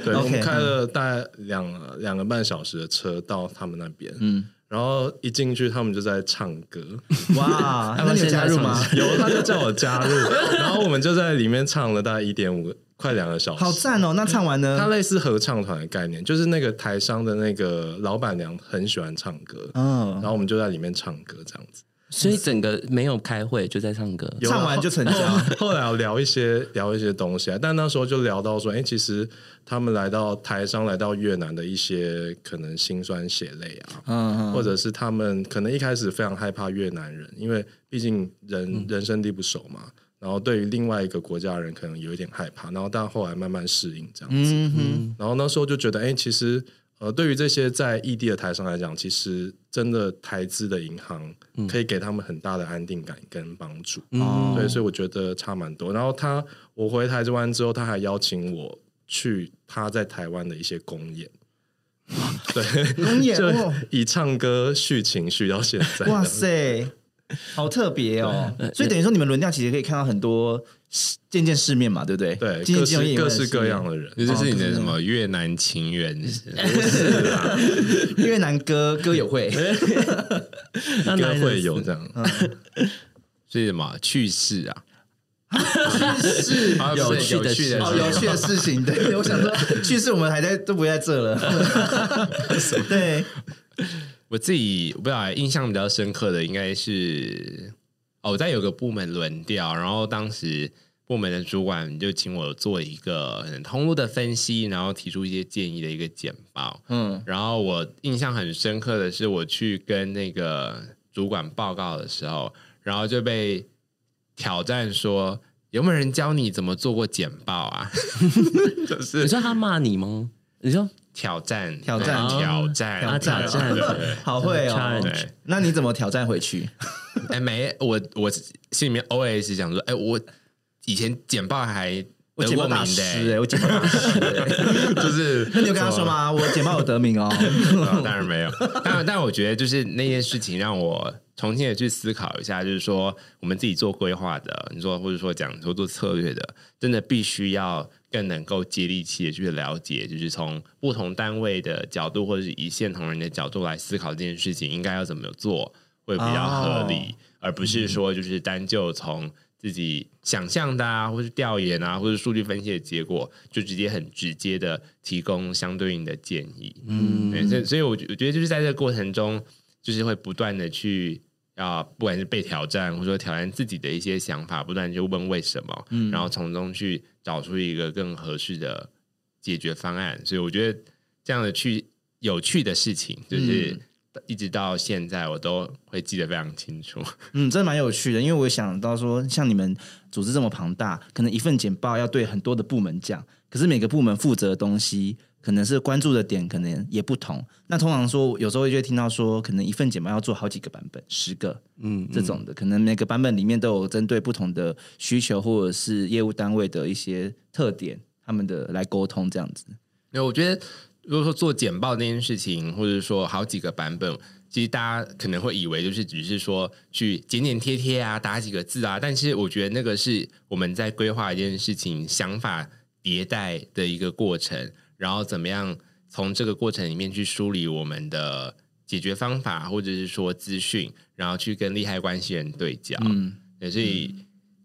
Speaker 3: 对，我们开了大概两两个半小时的车到他们那边，
Speaker 1: 嗯，
Speaker 3: 然后一进去他们就在唱歌，[LAUGHS]
Speaker 1: 哇，
Speaker 2: 要不要
Speaker 1: 那你有加入吗？
Speaker 3: 有，他就叫我加入，然后我们就在里面唱了大概一点五快两个小时，
Speaker 1: 好赞哦！那唱完呢？
Speaker 3: 它类似合唱团的概念，就是那个台商的那个老板娘很喜欢唱歌，
Speaker 1: 嗯
Speaker 3: 然，后我们就在里面唱歌这样子。
Speaker 2: 所以整个没有开会就在唱歌，
Speaker 1: 唱完就成交。[LAUGHS]
Speaker 3: 后来有聊一些聊一些东西啊，但那时候就聊到说，哎、其实他们来到台商来到越南的一些可能辛酸血泪啊，
Speaker 1: 嗯嗯
Speaker 3: 或者是他们可能一开始非常害怕越南人，因为毕竟人、人生地不熟嘛。然后对于另外一个国家的人可能有一点害怕，然后但后来慢慢适应这样子。
Speaker 1: 嗯，
Speaker 3: 然后那时候就觉得，哎，其实呃，对于这些在异地的台商来讲，其实真的台资的银行可以给他们很大的安定感跟帮助。
Speaker 1: 哦
Speaker 3: 对，所以我觉得差蛮多。然后他我回台湾之后，他还邀请我去他在台湾的一些公演。[LAUGHS] 对，
Speaker 1: 公演
Speaker 3: 以唱歌续情绪到现在。
Speaker 1: 哇塞，[LAUGHS] 好特别哦！所以等于说，你们轮调其实可以看到很多见见世面嘛，对不对？
Speaker 3: 对，
Speaker 1: 见见
Speaker 3: 各式各式各样的人。
Speaker 4: 这就是你
Speaker 1: 哦
Speaker 4: 的什么越南情缘？[LAUGHS]
Speaker 1: 越南歌歌友会，[LAUGHS]
Speaker 3: 歌会有这样，
Speaker 4: 是什么趣事啊？
Speaker 2: 趣的事
Speaker 1: 哦，
Speaker 4: 趣的事
Speaker 1: 有趣的事情。对，我想说，去世我们还在都不在这了。对，
Speaker 4: 我自己我不知道印象比较深刻的应该是哦，我在有个部门轮调，然后当时部门的主管就请我做一个通路的分析，然后提出一些建议的一个简报。
Speaker 1: 嗯，
Speaker 4: 然后我印象很深刻的是，我去跟那个主管报告的时候，然后就被挑战说。有没有人教你怎么做过简报啊？[LAUGHS] 就是
Speaker 2: 你说他骂你吗？你说
Speaker 4: 挑战，
Speaker 1: 挑战。
Speaker 4: 挑战，
Speaker 2: 啊挑战。[LAUGHS]
Speaker 1: 好会哦。那你怎么挑战回去？[LAUGHS]
Speaker 4: 哎，没，我我心里面 OS 想说，哎，我以前简报还
Speaker 1: 我简报大师哎，我简报大师哎，[LAUGHS]
Speaker 3: 就是
Speaker 1: 那你有跟他说吗？我简报有得名哦。
Speaker 4: 当然没有，但但我觉得就是那件事情让我重新的去思考一下，就是说我们自己做规划的，你说或者说讲说做策略的，真的必须要更能够接地气的去了解，就是从不同单位的角度或者是一线同仁的角度来思考这件事情应该要怎么做会比较合理，而不是说就是单就从。自己想象的啊，或是调研啊，或者数据分析的结果，就直接很直接的提供相对应的建议。嗯，所以，所以我我觉得就是在这个过程中，就是会不断的去啊，不管是被挑战，或者说挑战自己的一些想法，不断就问为什么，嗯，然后从中去找出一个更合适的解决方案。所以，我觉得这样的去有趣的事情，就是。一直到现在，我都会记得非常清楚。
Speaker 1: 嗯，真的蛮有趣的，因为我想到说，像你们组织这么庞大，可能一份简报要对很多的部门讲，可是每个部门负责的东西，可能是关注的点，可能也不同。那通常说，有时候就会听到说，可能一份简报要做好几个版本，十个，嗯，这种的，可能每个版本里面都有针对不同的需求或者是业务单位的一些特点，他们的来沟通这样子。
Speaker 4: 那我觉得。如果说做简报这件事情，或者说好几个版本，其实大家可能会以为就是只是说去剪剪贴贴啊，打几个字啊。但其实我觉得那个是我们在规划一件事情、想法迭代的一个过程，然后怎么样从这个过程里面去梳理我们的解决方法，或者是说资讯，然后去跟利害关系人对焦。嗯，所以。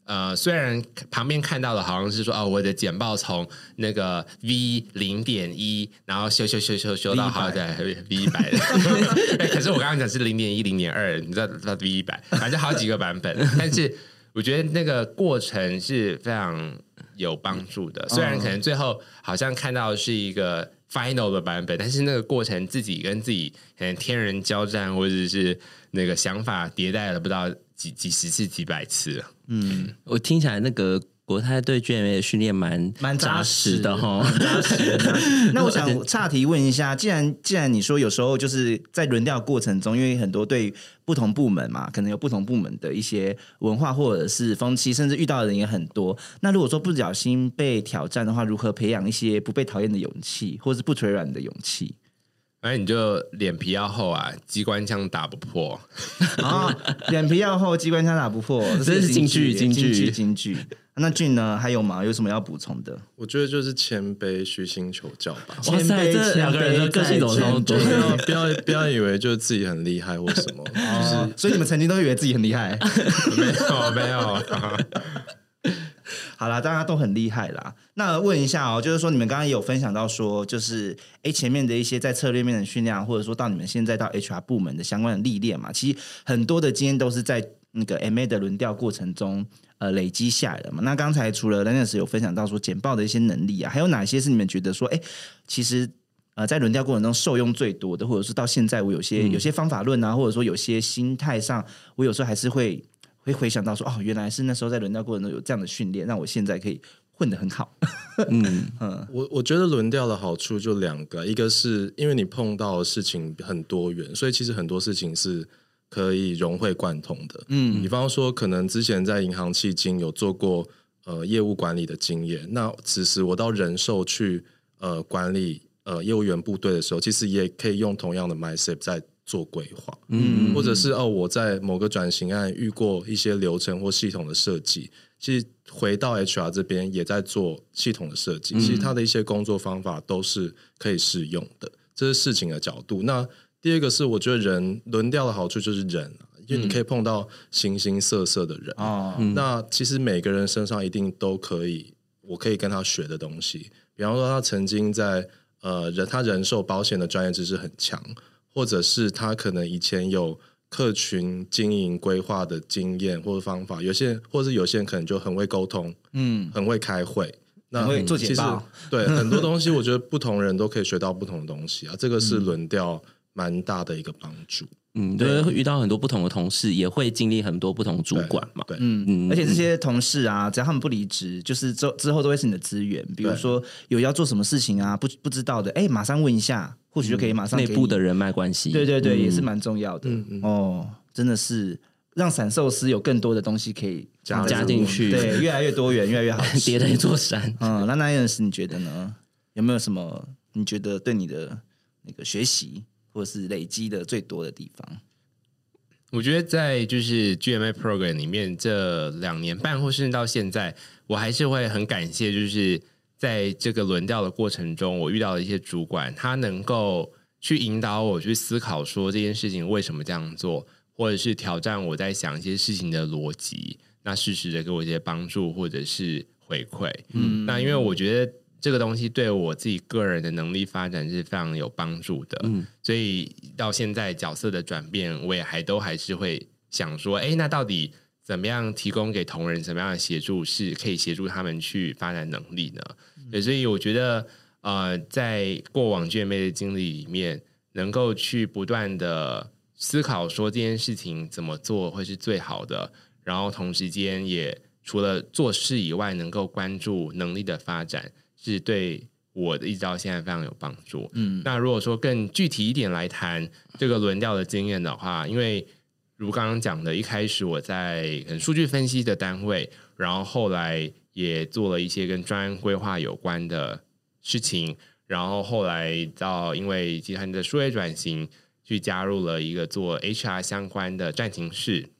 Speaker 4: 呃，虽然旁边看到的好像是说，哦，我的简报从那个 V 零点一，然后修修修修修到好在 V 一百，[LAUGHS] 可是我刚刚讲是零点一、零点二，你知道到 V 一百，反正好几个版本。[LAUGHS] 但是我觉得那个过程是非常有帮助的。虽然可能最后好像看到是一个 final 的版本，但是那个过程自己跟自己可能天人交战，或者是那个想法迭代了不知道几几十次、几百次。
Speaker 2: 嗯，我听起来那个国泰对 GMA 的训练蛮
Speaker 1: 蛮扎
Speaker 2: 实的哈。
Speaker 1: 扎实。[LAUGHS] 那我想 [LAUGHS] 岔题问一下，既然既然你说有时候就是在轮调过程中，因为很多对不同部门嘛，可能有不同部门的一些文化或者是风气，甚至遇到的人也很多。那如果说不小心被挑战的话，如何培养一些不被讨厌的勇气，或是不腿软的勇气？
Speaker 4: 哎，你就脸皮要厚啊，机关枪打不破
Speaker 1: 啊！脸皮要厚，机关枪打不破，[LAUGHS]
Speaker 2: 这是京剧，京剧，
Speaker 1: 京剧。那俊呢？还有吗？有什么要补充的？
Speaker 3: 我觉得就是谦卑，虚心求教吧。
Speaker 2: 哇塞，这两个人的个性都差不多。
Speaker 3: 不要不要以为就是自己很厉害或什么，[LAUGHS] 就是
Speaker 1: 所以你们曾经都以为自己很厉害？
Speaker 4: 没有没有。[LAUGHS]
Speaker 1: 好啦，大家都很厉害啦。那问一下哦，就是说你们刚刚有分享到说，就是哎前面的一些在策略面的训练，或者说到你们现在到 HR 部门的相关的历练嘛，其实很多的经验都是在那个 MA 的轮调过程中呃累积下来的嘛。那刚才除了 Lennis 有分享到说简报的一些能力啊，还有哪些是你们觉得说，哎，其实呃在轮调过程中受用最多的，或者是到现在我有些有些方法论啊，或者说有些心态上，我有时候还是会。会回想到说哦，原来是那时候在轮调过程中有这样的训练，让我现在可以混得很好。
Speaker 3: 嗯 [LAUGHS] 嗯，我我觉得轮调的好处就两个，一个是因为你碰到的事情很多元，所以其实很多事情是可以融会贯通的。嗯，比方说可能之前在银行期间有做过呃业务管理的经验，那此时我到人寿去呃管理呃业务员部队的时候，其实也可以用同样的 mindset 在。做规划，嗯，或者是哦，我在某个转型案遇过一些流程或系统的设计，其实回到 HR 这边也在做系统的设计，其实他的一些工作方法都是可以适用的，这是事情的角度。那第二个是，我觉得人轮调的好处就是人，因为你可以碰到形形色色的人。啊。那其实每个人身上一定都可以，我可以跟他学的东西，比方说他曾经在呃人他人寿保险的专业知识很强。或者是他可能以前有客群经营规划的经验或者方法，有些或者是有些人可能就很会沟通，嗯，很会开会，
Speaker 1: 那会做简报，
Speaker 3: 对很多东西，我觉得不同人都可以学到不同的东西啊，这个是轮调蛮大的一个帮助。
Speaker 2: 嗯，对，会遇到很多不同的同事，也会经历很多不同主管嘛。
Speaker 3: 对，
Speaker 1: 嗯嗯，而且这些同事啊，只要他们不离职，就是之之后都会是你的资源。比如说有要做什么事情啊，不不知道的，哎，马上问一下，或许就可以马上。
Speaker 2: 内部的人脉关系，
Speaker 1: 对对对，也是蛮重要的。哦，真的是让散寿司有更多的东西可以
Speaker 3: 加
Speaker 2: 加进去
Speaker 1: 对，越来越多元，越来越好吃。[LAUGHS]
Speaker 2: 叠了一座山。
Speaker 1: 嗯，那那件事你觉得呢？有没有什么你觉得对你的那个学习或是累积的最多的地方？
Speaker 4: 我觉得在就是 GMA program 里面这两年半，或甚至到现在，我还是会很感谢，就是在这个轮调的过程中，我遇到的一些主管，他能够去引导我去思考，说这件事情为什么这样做，或者是挑战我在想一些事情的逻辑，那适时的给我一些帮助或者是回馈。嗯，那因为我觉得。这个东西对我自己个人的能力发展是非常有帮助的，嗯，所以到现在角色的转变，我也还都还是会想说，哎，那到底怎么样提供给同仁什么样的协助，是可以协助他们去发展能力呢？对，所以我觉得，呃，在过往卷妹的经历里面，能够去不断的思考说这件事情怎么做会是最好的，然后同时间也除了做事以外，能够关注能力的发展。是对我的一直到现在非常有帮助。嗯，那如果说更具体一点来谈这个轮调的经验的话，因为如刚刚讲的，一开始我在数据分析的单位，然后后来也做了一些跟专案规划有关的事情，然后后来到因为集团的数位转型，去加入了一个做 HR 相关的战情室。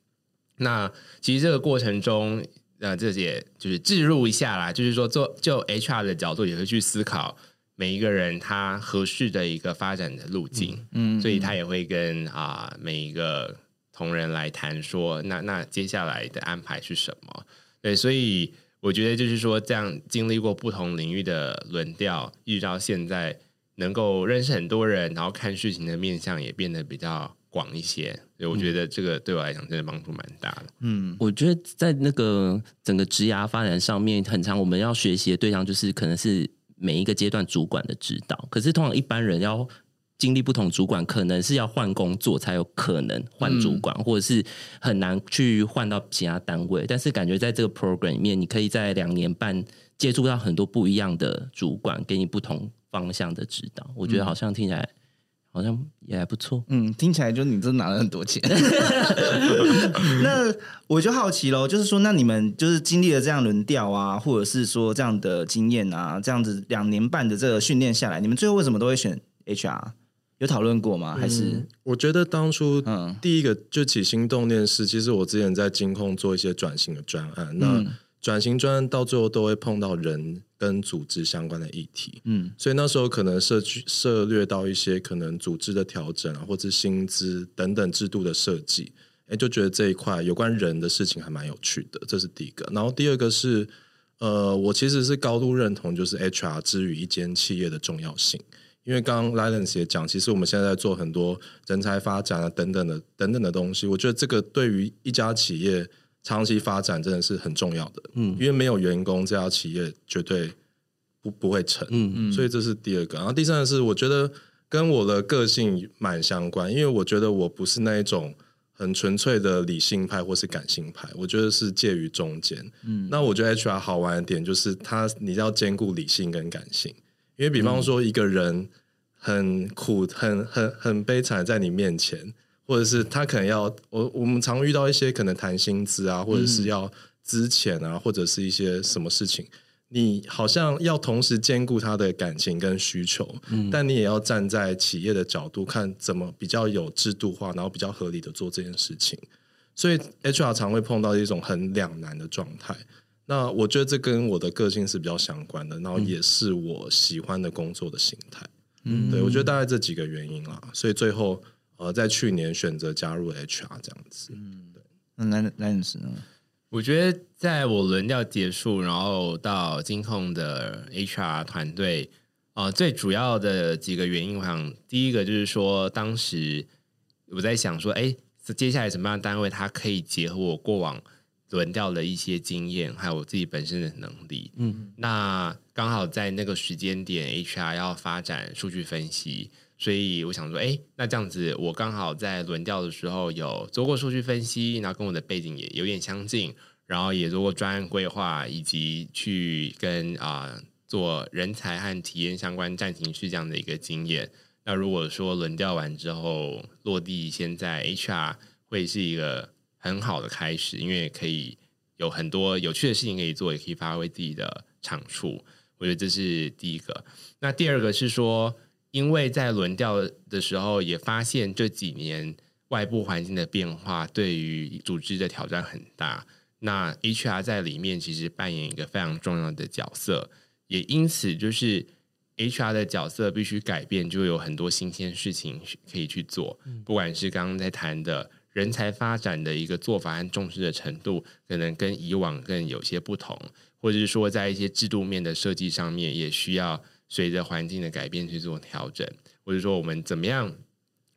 Speaker 4: 那其实这个过程中。那这些就是置入一下啦，就是说做就 HR 的角度也会去思考每一个人他合适的一个发展的路径，嗯，所以他也会跟啊每一个同仁来谈说，那那接下来的安排是什么？对，所以我觉得就是说这样经历过不同领域的轮调，一直到现在能够认识很多人，然后看事情的面相也变得比较。广一些，所以我觉得这个对我来讲真的帮助蛮大的。
Speaker 2: 嗯，我觉得在那个整个职涯发展上面，很长我们要学习的对象就是可能是每一个阶段主管的指导。可是通常一般人要经历不同主管，可能是要换工作才有可能换主管，或者是很难去换到其他单位。但是感觉在这个 program 里面，你可以在两年半接触到很多不一样的主管，给你不同方向的指导。我觉得好像听起来。好像也还不错，
Speaker 1: 嗯，听起来就你真拿了很多钱。[LAUGHS] 那我就好奇喽，就是说，那你们就是经历了这样轮调啊，或者是说这样的经验啊，这样子两年半的这个训练下来，你们最后为什么都会选 HR？有讨论过吗？还是
Speaker 3: 我觉得当初嗯，第一个就起心动念是，其实我之前在金控做一些转型的专案，那转型专案到最后都会碰到人。跟组织相关的议题，嗯，所以那时候可能涉去涉略到一些可能组织的调整啊，或者薪资等等制度的设计，哎，就觉得这一块有关人的事情还蛮有趣的，这是第一个。然后第二个是，呃，我其实是高度认同就是 HR 之于一间企业的重要性，因为刚刚 Lance 也讲，其实我们现在在做很多人才发展啊等等的等等的东西，我觉得这个对于一家企业。长期发展真的是很重要的，嗯，因为没有员工，这家企业绝对不不会成，嗯嗯，所以这是第二个。然后第三个是，我觉得跟我的个性蛮相关，因为我觉得我不是那一种很纯粹的理性派或是感性派，我觉得是介于中间。嗯，那我觉得 HR 好玩的点就是他你要兼顾理性跟感性，因为比方说一个人很苦、很很很悲惨在你面前。或者是他可能要我，我们常遇到一些可能谈薪资啊，或者是要资钱啊，或者是一些什么事情，你好像要同时兼顾他的感情跟需求，嗯，但你也要站在企业的角度看怎么比较有制度化，然后比较合理的做这件事情。所以 HR 常会碰到一种很两难的状态。那我觉得这跟我的个性是比较相关的，然后也是我喜欢的工作的形态。嗯，对我觉得大概这几个原因啦，所以最后。呃，在去年选择加入 HR 这样子，嗯，对。
Speaker 1: 那男男子呢？
Speaker 4: 我觉得在我轮调结束，然后到金控的 HR 团队，呃，最主要的几个原因，我想第一个就是说，当时我在想说，哎，接下来什么样的单位，它可以结合我过往轮调的一些经验，还有我自己本身的能力，嗯，那刚好在那个时间点，HR 要发展数据分析。所以我想说，哎，那这样子，我刚好在轮调的时候有做过数据分析，然后跟我的背景也有点相近，然后也做过专案规划，以及去跟啊做人才和体验相关战情是这样的一个经验。那如果说轮调完之后落地，现在 HR 会是一个。很好的开始，因为可以有很多有趣的事情可以做，也可以发挥自己的长处。我觉得这是第一个。那第二个是说，因为在轮调的时候也发现这几年外部环境的变化对于组织的挑战很大。那 HR 在里面其实扮演一个非常重要的角色，也因此就是 HR 的角色必须改变，就有很多新鲜事情可以去做。不管是刚刚在谈的人才发展的一个做法和重视的程度，可能跟以往更有些不同。或者是说，在一些制度面的设计上面，也需要随着环境的改变去做调整。或者说，我们怎么样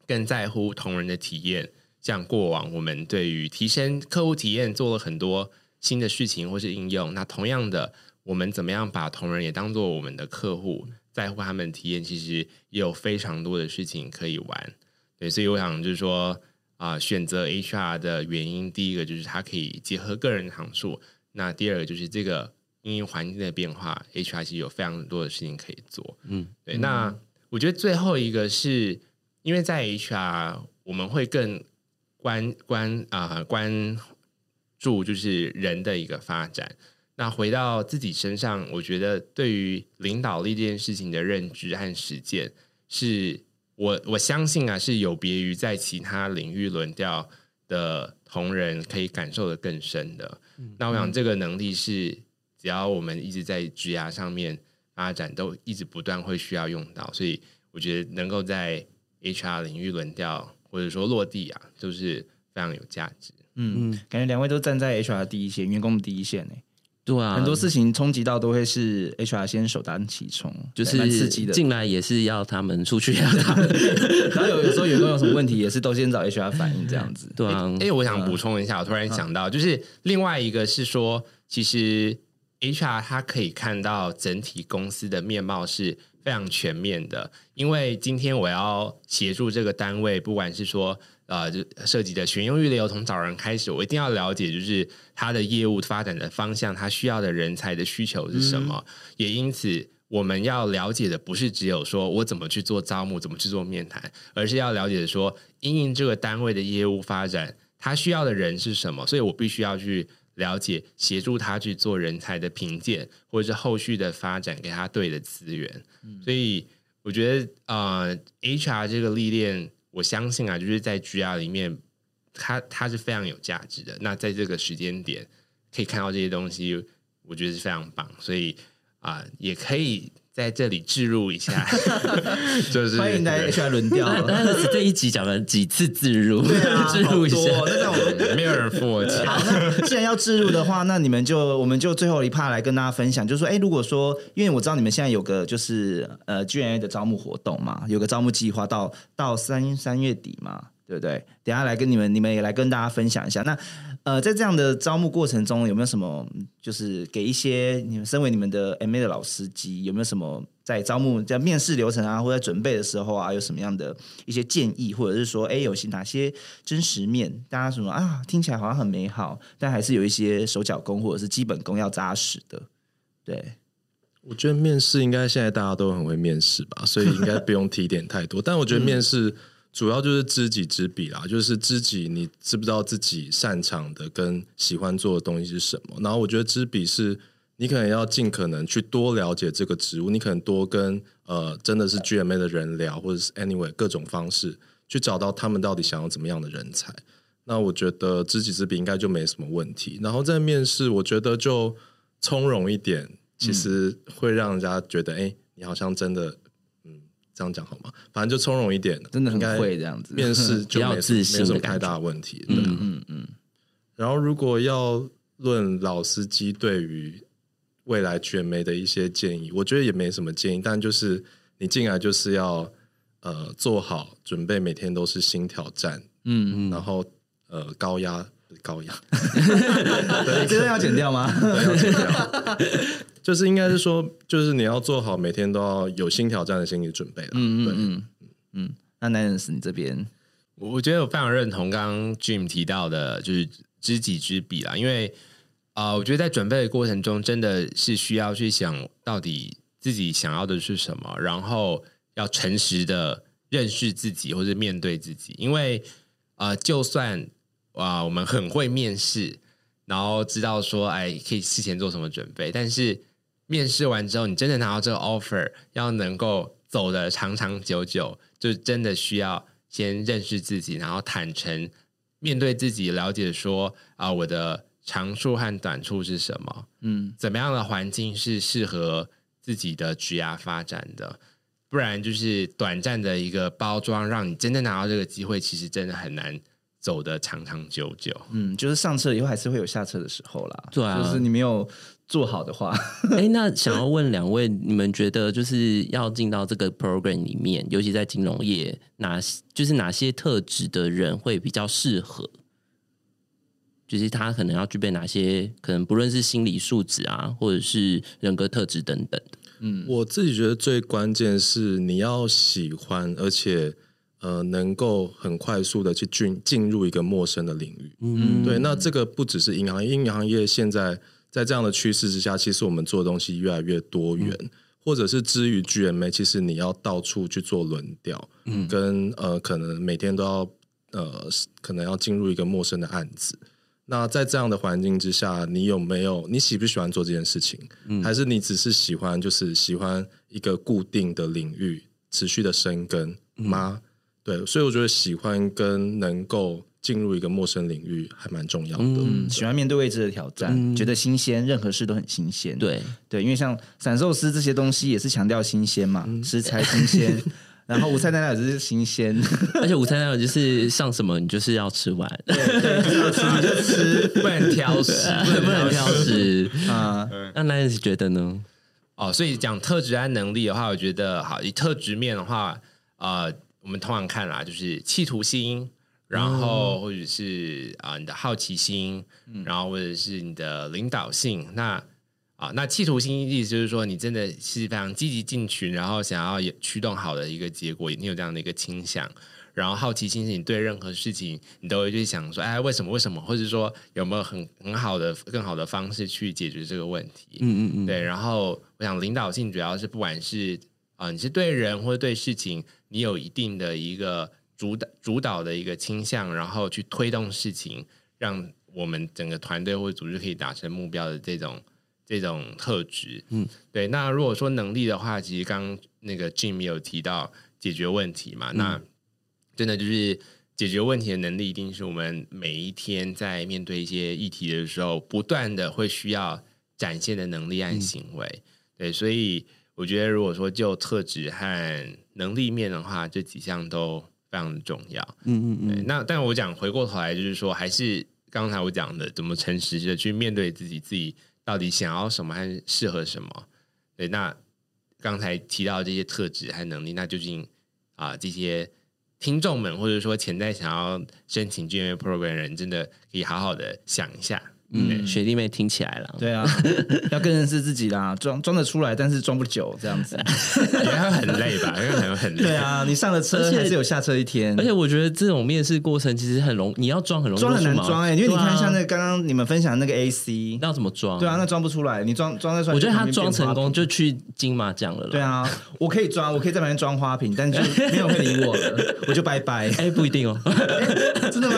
Speaker 4: 更在乎同仁的体验？像过往我们对于提升客户体验做了很多新的事情或是应用。那同样的，我们怎么样把同仁也当做我们的客户，在乎他们体验？其实也有非常多的事情可以玩。对，所以我想就是说啊，选择 HR 的原因，第一个就是它可以结合个人长处。那第二个就是这个因为环境的变化，HR 其实有非常多的事情可以做。嗯，对。那我觉得最后一个是因为在 HR 我们会更关关啊关注就是人的一个发展。那回到自己身上，我觉得对于领导力这件事情的认知和实践，是我我相信啊是有别于在其他领域轮调的同仁可以感受的更深的。那我想，这个能力是只要我们一直在职涯上面发展，都一直不断会需要用到。所以，我觉得能够在 HR 领域轮调或者说落地啊，都是非常有价值。
Speaker 1: 嗯嗯，感觉两位都站在 HR 第一线，员工的第一线呢。
Speaker 2: 对啊，
Speaker 1: 很多事情冲击到都会是 HR 先首当其冲，
Speaker 2: 就是
Speaker 1: 刺激的。
Speaker 2: 进来也是要他们出去要他们，[LAUGHS]
Speaker 1: 然后有有时候员工有什么问题，也是都先找 HR 反映这样子。
Speaker 2: 对啊，
Speaker 4: 哎，我想补充一下，我突然想到，就是另外一个是说，其实 HR 他可以看到整体公司的面貌是非常全面的，因为今天我要协助这个单位，不管是说。呃，就涉及的选用预留从找人开始，我一定要了解，就是他的业务发展的方向，他需要的人才的需求是什么。也因此，我们要了解的不是只有说我怎么去做招募，怎么去做面谈，而是要了解说，因应这个单位的业务发展，他需要的人是什么。所以我必须要去了解，协助他去做人才的评鉴，或者是后续的发展，给他对的资源。所以，我觉得呃，HR 这个历练。我相信啊，就是在 GR 里面，它它是非常有价值的。那在这个时间点可以看到这些东西，我觉得是非常棒。所以啊，也可以在这里置入一下，[LAUGHS] 就是
Speaker 1: 欢迎大家 HR 轮调。
Speaker 2: 但是这一集讲了几次置入，[LAUGHS] 置入一下，
Speaker 1: 那
Speaker 4: 我没有人付我钱。
Speaker 1: 好，那既然要置入的话，那你们就我们就最后一趴来跟大家分享，就是说，哎，如果说，因为我知道你们现在有个就是呃 G N A 的招募活动嘛，有个招募计划到到三三月底嘛。对不对？等下来跟你们，你们也来跟大家分享一下。那呃，在这样的招募过程中，有没有什么就是给一些你们身为你们的 MA 的老司机，有没有什么在招募在面试流程啊，或者准备的时候啊，有什么样的一些建议，或者是说，哎，有些哪些真实面，大家什么啊，听起来好像很美好，但还是有一些手脚功或者是基本功要扎实的。对，
Speaker 3: 我觉得面试应该现在大家都很会面试吧，所以应该不用提点太多。但我觉得面试。主要就是知己知彼啦，就是知己，你知不知道自己擅长的跟喜欢做的东西是什么？然后我觉得知彼是，你可能要尽可能去多了解这个职务，你可能多跟呃真的是 GMA 的人聊，或者是 anyway 各种方式去找到他们到底想要怎么样的人才。那我觉得知己知彼应该就没什么问题。然后在面试，我觉得就从容一点，其实会让人家觉得，哎，你好像真的。这样讲好吗？反正就从容一点，
Speaker 1: 真的很会这样子。
Speaker 3: 面试 [LAUGHS] 就没没什么太大问题。嗯嗯嗯。然后，如果要论老司机对于未来卷眉的一些建议，我觉得也没什么建议，但就是你进来就是要呃做好准备，每天都是新挑战。嗯嗯。然后呃高压高压，[LAUGHS]
Speaker 1: 这个要剪掉吗？
Speaker 3: 要剪掉。就是应该是说，就是你要做好每天都要有新挑战的心理准备了。嗯嗯嗯
Speaker 1: 嗯。那男人是你这边，
Speaker 4: 我觉得我非常认同刚刚 Jim 提到的，就是知己知彼啦。因为啊，我觉得在准备的过程中，真的是需要去想到底自己想要的是什么，然后要诚实的认识自己或者面对自己。因为啊，就算啊，我们很会面试，然后知道说，哎，可以事前做什么准备。但是面试完之后，你真的拿到这个 offer，要能够走的长长久久，就真的需要先认识自己，然后坦诚面对自己，了解说啊，我的长处和短处是什么？嗯，怎么样的环境是适合自己的职涯发展的？不然就是短暂的一个包装，让你真正拿到这个机会，其实真的很难走的长长久久。
Speaker 1: 嗯，就是上车以后还是会有下车的时候啦。
Speaker 2: 对啊
Speaker 1: 就是你没有做好的话，[LAUGHS]
Speaker 2: 哎，那想要 [LAUGHS] 问两位，你们觉得就是要进到这个 program 里面，尤其在金融业，哪就是哪些特质的人会比较适合？就是他可能要具备哪些，可能不论是心理素质啊，或者是人格特质等等嗯。
Speaker 3: 我自己觉得最关键是你要喜欢，而且呃能够很快速的去进进入一个陌生的领域。嗯，对。那这个不只是银行业，银行业现在在这样的趋势之下，其实我们做的东西越来越多元，或者是之于 GMA，其实你要到处去做轮调，嗯，跟呃可能每天都要呃可能要进入一个陌生的案子。那在这样的环境之下，你有没有你喜不喜欢做这件事情？还是你只是喜欢就是喜欢一个固定的领域持续的生根吗？对，所以我觉得喜欢跟能够进入一个陌生领域还蛮重要的。
Speaker 1: 嗯，喜欢面对未知的挑战，觉得新鲜，任何事都很新鲜。
Speaker 2: 对
Speaker 1: 对，因为像散寿司这些东西也是强调新鲜嘛，食材新鲜。然后午餐奶奶就是新鲜，[LAUGHS]
Speaker 2: 而且午餐奶奶就是上什么你就是要吃完，
Speaker 1: 对，就是要吃你就吃，[LAUGHS]
Speaker 4: 不能挑食，
Speaker 2: 不能挑食啊。[LAUGHS] 那奶奶觉得呢？
Speaker 4: 哦，所以讲特质和能力的话，我觉得好。以特质面的话，呃，我们通常看啦，就是企图心，然后或者是啊你的好奇心，然后或者是你的领导性。那啊，那企图心意思就是说，你真的是非常积极进群，然后想要也驱动好的一个结果，你有这样的一个倾向。然后好奇心是你对任何事情，你都会去想说，哎，为什么？为什么？或者说有没有很很好的、更好的方式去解决这个问题？嗯嗯嗯。对。然后我想领导性主要是不管是啊，你是对人或者对事情，你有一定的一个主导主导的一个倾向，然后去推动事情，让我们整个团队或者组织可以达成目标的这种。这种特质，嗯，对。那如果说能力的话，其实刚那个 Jim 有提到解决问题嘛，那真的就是解决问题的能力，一定是我们每一天在面对一些议题的时候，不断的会需要展现的能力和行为。对，所以我觉得，如果说就特质和能力面的话，这几项都非常的重要。嗯嗯嗯。那但我讲回过头来，就是说，还是刚才我讲的，怎么诚实的去面对自己，自己。到底想要什么，还是适合什么？对，那刚才提到这些特质和能力，那究竟啊，这些听众们或者说潜在想要申请 GMA program 人，真的可以好好的想一下。
Speaker 2: 嗯，学弟妹听起来了，
Speaker 1: 对啊，[LAUGHS] 要更认识自己啦，装装得出来，但是装不久这样子，[LAUGHS]
Speaker 4: 因为很累吧，因为很很累。
Speaker 1: 对啊，你上了车还是有下车一天，
Speaker 2: 而且我觉得这种面试过程其实很容，你要装很容易，
Speaker 1: 装很难装哎，因为你看像那刚刚你们分享那个 AC，
Speaker 2: 那要怎么装？
Speaker 1: 对啊，那装不出来，你装装在出来，
Speaker 2: 我觉得他装成功就去金马奖了。
Speaker 1: 对啊，我可以装，我可以在旁边装花瓶，但就没有人理我了，[LAUGHS] 我就拜拜。
Speaker 2: 哎，不一定哦，
Speaker 1: 真的吗？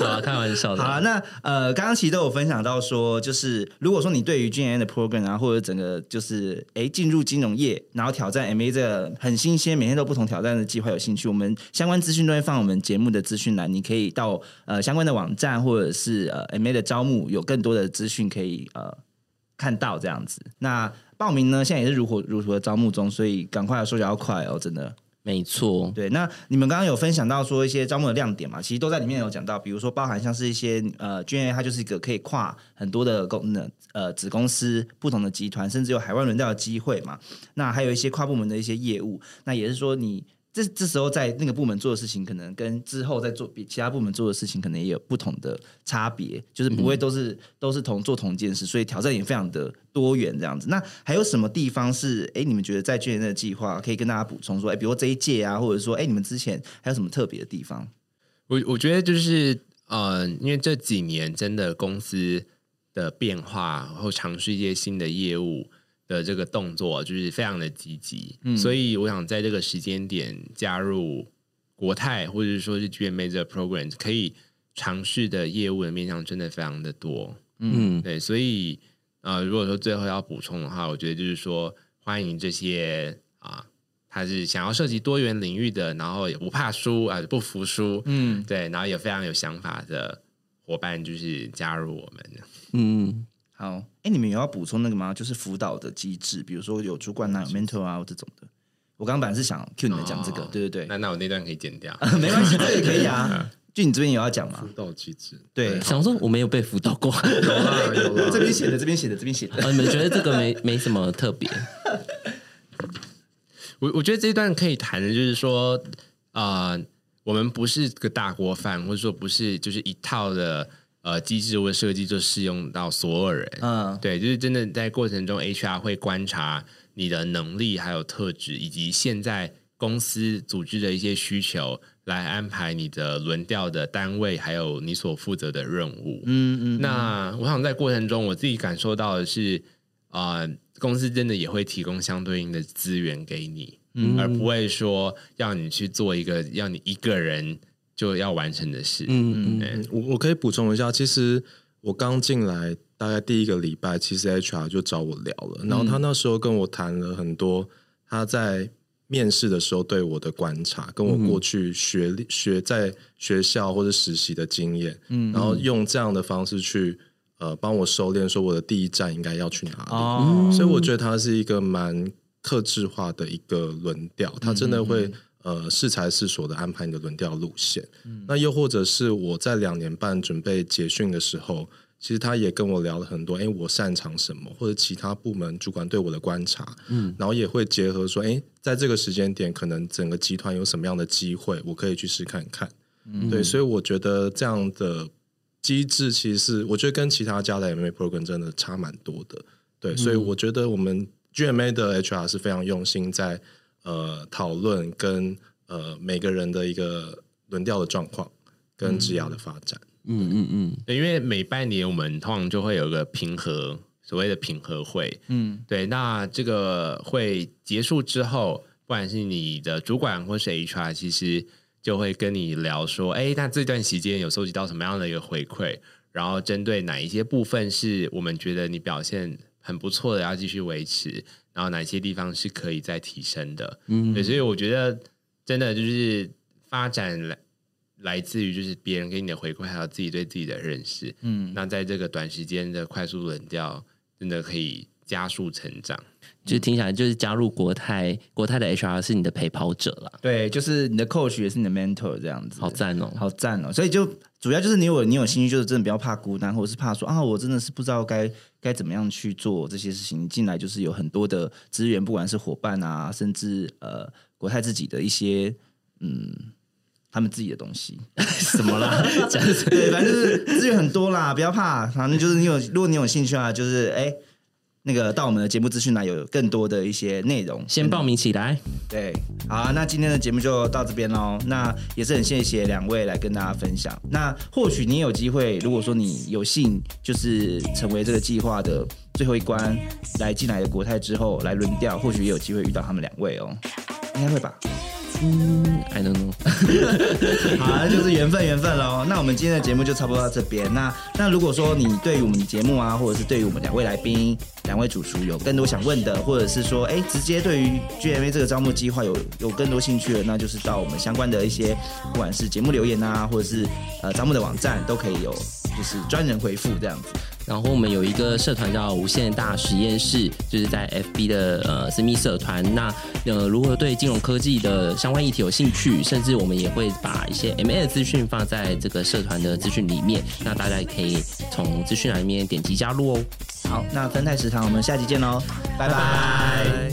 Speaker 2: 好，开玩笑的。
Speaker 1: 好，那呃，刚刚其实都有分享到说。就是，如果说你对于 G N 的 program 啊，或者整个就是哎进入金融业，然后挑战 M A 这个很新鲜，每天都不同挑战的计划有兴趣，我们相关资讯都会放我们节目的资讯栏，你可以到呃相关的网站或者是呃 M A 的招募，有更多的资讯可以呃看到这样子。那报名呢，现在也是如火如荼的招募中，所以赶快，手脚要快哦，真的。
Speaker 2: 没错，
Speaker 1: 对，那你们刚刚有分享到说一些招募的亮点嘛？其实都在里面有讲到，比如说包含像是一些呃，GA 它就是一个可以跨很多的功能呃子公司、不同的集团，甚至有海外轮调的机会嘛。那还有一些跨部门的一些业务，那也是说你。这这时候在那个部门做的事情，可能跟之后在做比其他部门做的事情，可能也有不同的差别，就是不会都是都是同做同一件事，所以挑战也非常的多元这样子。那还有什么地方是哎，你们觉得在去年的计划可以跟大家补充说，哎，比如这一届啊，或者说哎，你们之前还有什么特别的地方？
Speaker 4: 我我觉得就是呃，因为这几年真的公司的变化，然后尝试一些新的业务。的这个动作就是非常的积极，所以我想在这个时间点加入国泰或者说是 GMA 的 program，可以尝试的业务的面向真的非常的多。
Speaker 2: 嗯，
Speaker 4: 对，所以呃，如果说最后要补充的话，我觉得就是说，欢迎这些啊，他是想要涉及多元领域的，然后也不怕输啊、不服输，
Speaker 1: 嗯，
Speaker 4: 对，然后也非常有想法的伙伴，就是加入我们。
Speaker 2: 嗯，
Speaker 1: 好，哎，你们有要补充那个吗？就是辅导的机制，比如说有主管啊、有 mentor 啊这种的。我刚刚本来是想 Q 你们讲这个，
Speaker 4: 哦
Speaker 1: 对对对，
Speaker 4: 那那我那段可以剪掉。[LAUGHS]
Speaker 1: 没关系，这也可以 [LAUGHS] 啊。就你这边有要讲吗
Speaker 3: 辅？导机制，
Speaker 1: 对，
Speaker 2: 想说我没有被辅导过，
Speaker 3: 有啦有啦
Speaker 1: 这边写的，这边写的，这边写的。
Speaker 2: 呃，你们觉得这个没没什么特别？
Speaker 4: 我我觉得这一段可以谈的就是说，啊，我们不是个大锅饭，或者说不是就是一套的呃机制或设计就适用到所有人。
Speaker 1: 嗯，
Speaker 4: 对，就是真的在过程中，HR 会观察你的能力、还有特质，以及现在公司组织的一些需求，来安排你的轮调的单位，还有你所负责的任务。
Speaker 1: 嗯嗯，
Speaker 4: 那我想在过程中，我自己感受到的是，啊、公司真的也会提供相对应的资源给你，
Speaker 2: 嗯
Speaker 4: 而不会说要你去做一个要你一个人就要完成的事。
Speaker 2: 嗯嗯
Speaker 4: 对。
Speaker 3: 我我可以补充一下，其实我刚进来大概第一个礼拜，其实 HR 就找我聊了，然后他那时候跟我谈了很多他在面试的时候对我的观察，跟我过去学历学在学校或者实习的经验，嗯，然后用这样的方式去呃帮我收敛，说我的第一站应该要去哪里，
Speaker 1: 哦，
Speaker 3: 所以我觉得它是一个蛮克制化的一个论调，它真的会呃适才适所的安排你的轮调路线。那又或者是我在两年半准备结训的时候，其实他也跟我聊了很多，哎，我擅长什么，或者其他部门主管对我的观察，嗯，然后也会结合说，哎，在这个时间点，可能整个集团有什么样的机会，我可以去试看看。对，所以我觉得这样的机制其实是，我觉得跟其他家的 MA program 真的差蛮多的。对，所以我觉得我们 GMA 的 HR 是非常用心在呃讨论跟呃每个人的一个轮调的状况跟职涯的发展。
Speaker 2: 嗯嗯嗯，
Speaker 4: 对，因为每半年我们通常就会有个平和，所谓的平和会。
Speaker 1: 嗯，
Speaker 4: 对，那这个会结束之后，不管是你的主管或是 HR，其实就会跟你聊说，哎，那这段时间有收集到什么样的一个回馈，然后针对哪一些部分是我们觉得你表现很不错的，要继续维持，然后哪些地方是可以再提升的。嗯，对，所以我觉得真的就是发展来来自于就是别人给你的回馈，还有自己对自己的认识。嗯，那在这个短时间的快速冷掉，真的可以加速成长。
Speaker 2: 就听起来就是加入国泰，国泰的 HR 是你的陪跑者啦，
Speaker 1: 对，就是你的 coach 也是你的 mentor 这样子，
Speaker 2: 好赞哦！
Speaker 1: 好赞哦！所以就主要就是你有你有兴趣，就是真的不要怕孤单，或者是怕说啊，我真的是不知道该该怎么样去做这些事情。你进来就是有很多的资源，不管是伙伴啊，甚至呃国泰自己的一些嗯。他们自己的东西 [LAUGHS]
Speaker 2: 什么啦？
Speaker 1: 对，反正就是资源很多啦，不要怕。反正就是你有，如果你有兴趣啊，就是哎、那个到我们的节目资讯栏有更多的一些内容，
Speaker 2: 先报名起来。
Speaker 1: 对，好、啊，那今天的节目就到这边喽。那也是很谢谢两位来跟大家分享。那或许你有机会，如果说你有幸就是成为这个计划的最后一关，来进来的国泰之后来轮调，或许也有机会遇到他们两位哦，应该会吧？
Speaker 2: 嗯，I don't know。[LAUGHS]
Speaker 1: 好，那就是缘分，缘分喽。那我们今天的节目就差不多到这边。那那如果说你对于我们的节目啊，或者是对于我们两位来宾、两位主厨有更多想问的，或者是说，哎，直接对于 GMA 这个招募计划有有更多兴趣的，那就是到我们相关的一些，不管是节目留言啊，或者是呃招募的网站，都可以有就是专人回复这样子。
Speaker 2: 然后我们有一个社团叫无限大实验室，就是在 FB 的呃私密社团。那呃，如果对金融科技的相关议题有兴趣，甚至我们也会把一些 MA 的资讯放在这个社团的资讯里面，那大家也可以从资讯栏里面点击加入哦。
Speaker 1: 好，那分泰食堂，我们下期见喽，拜拜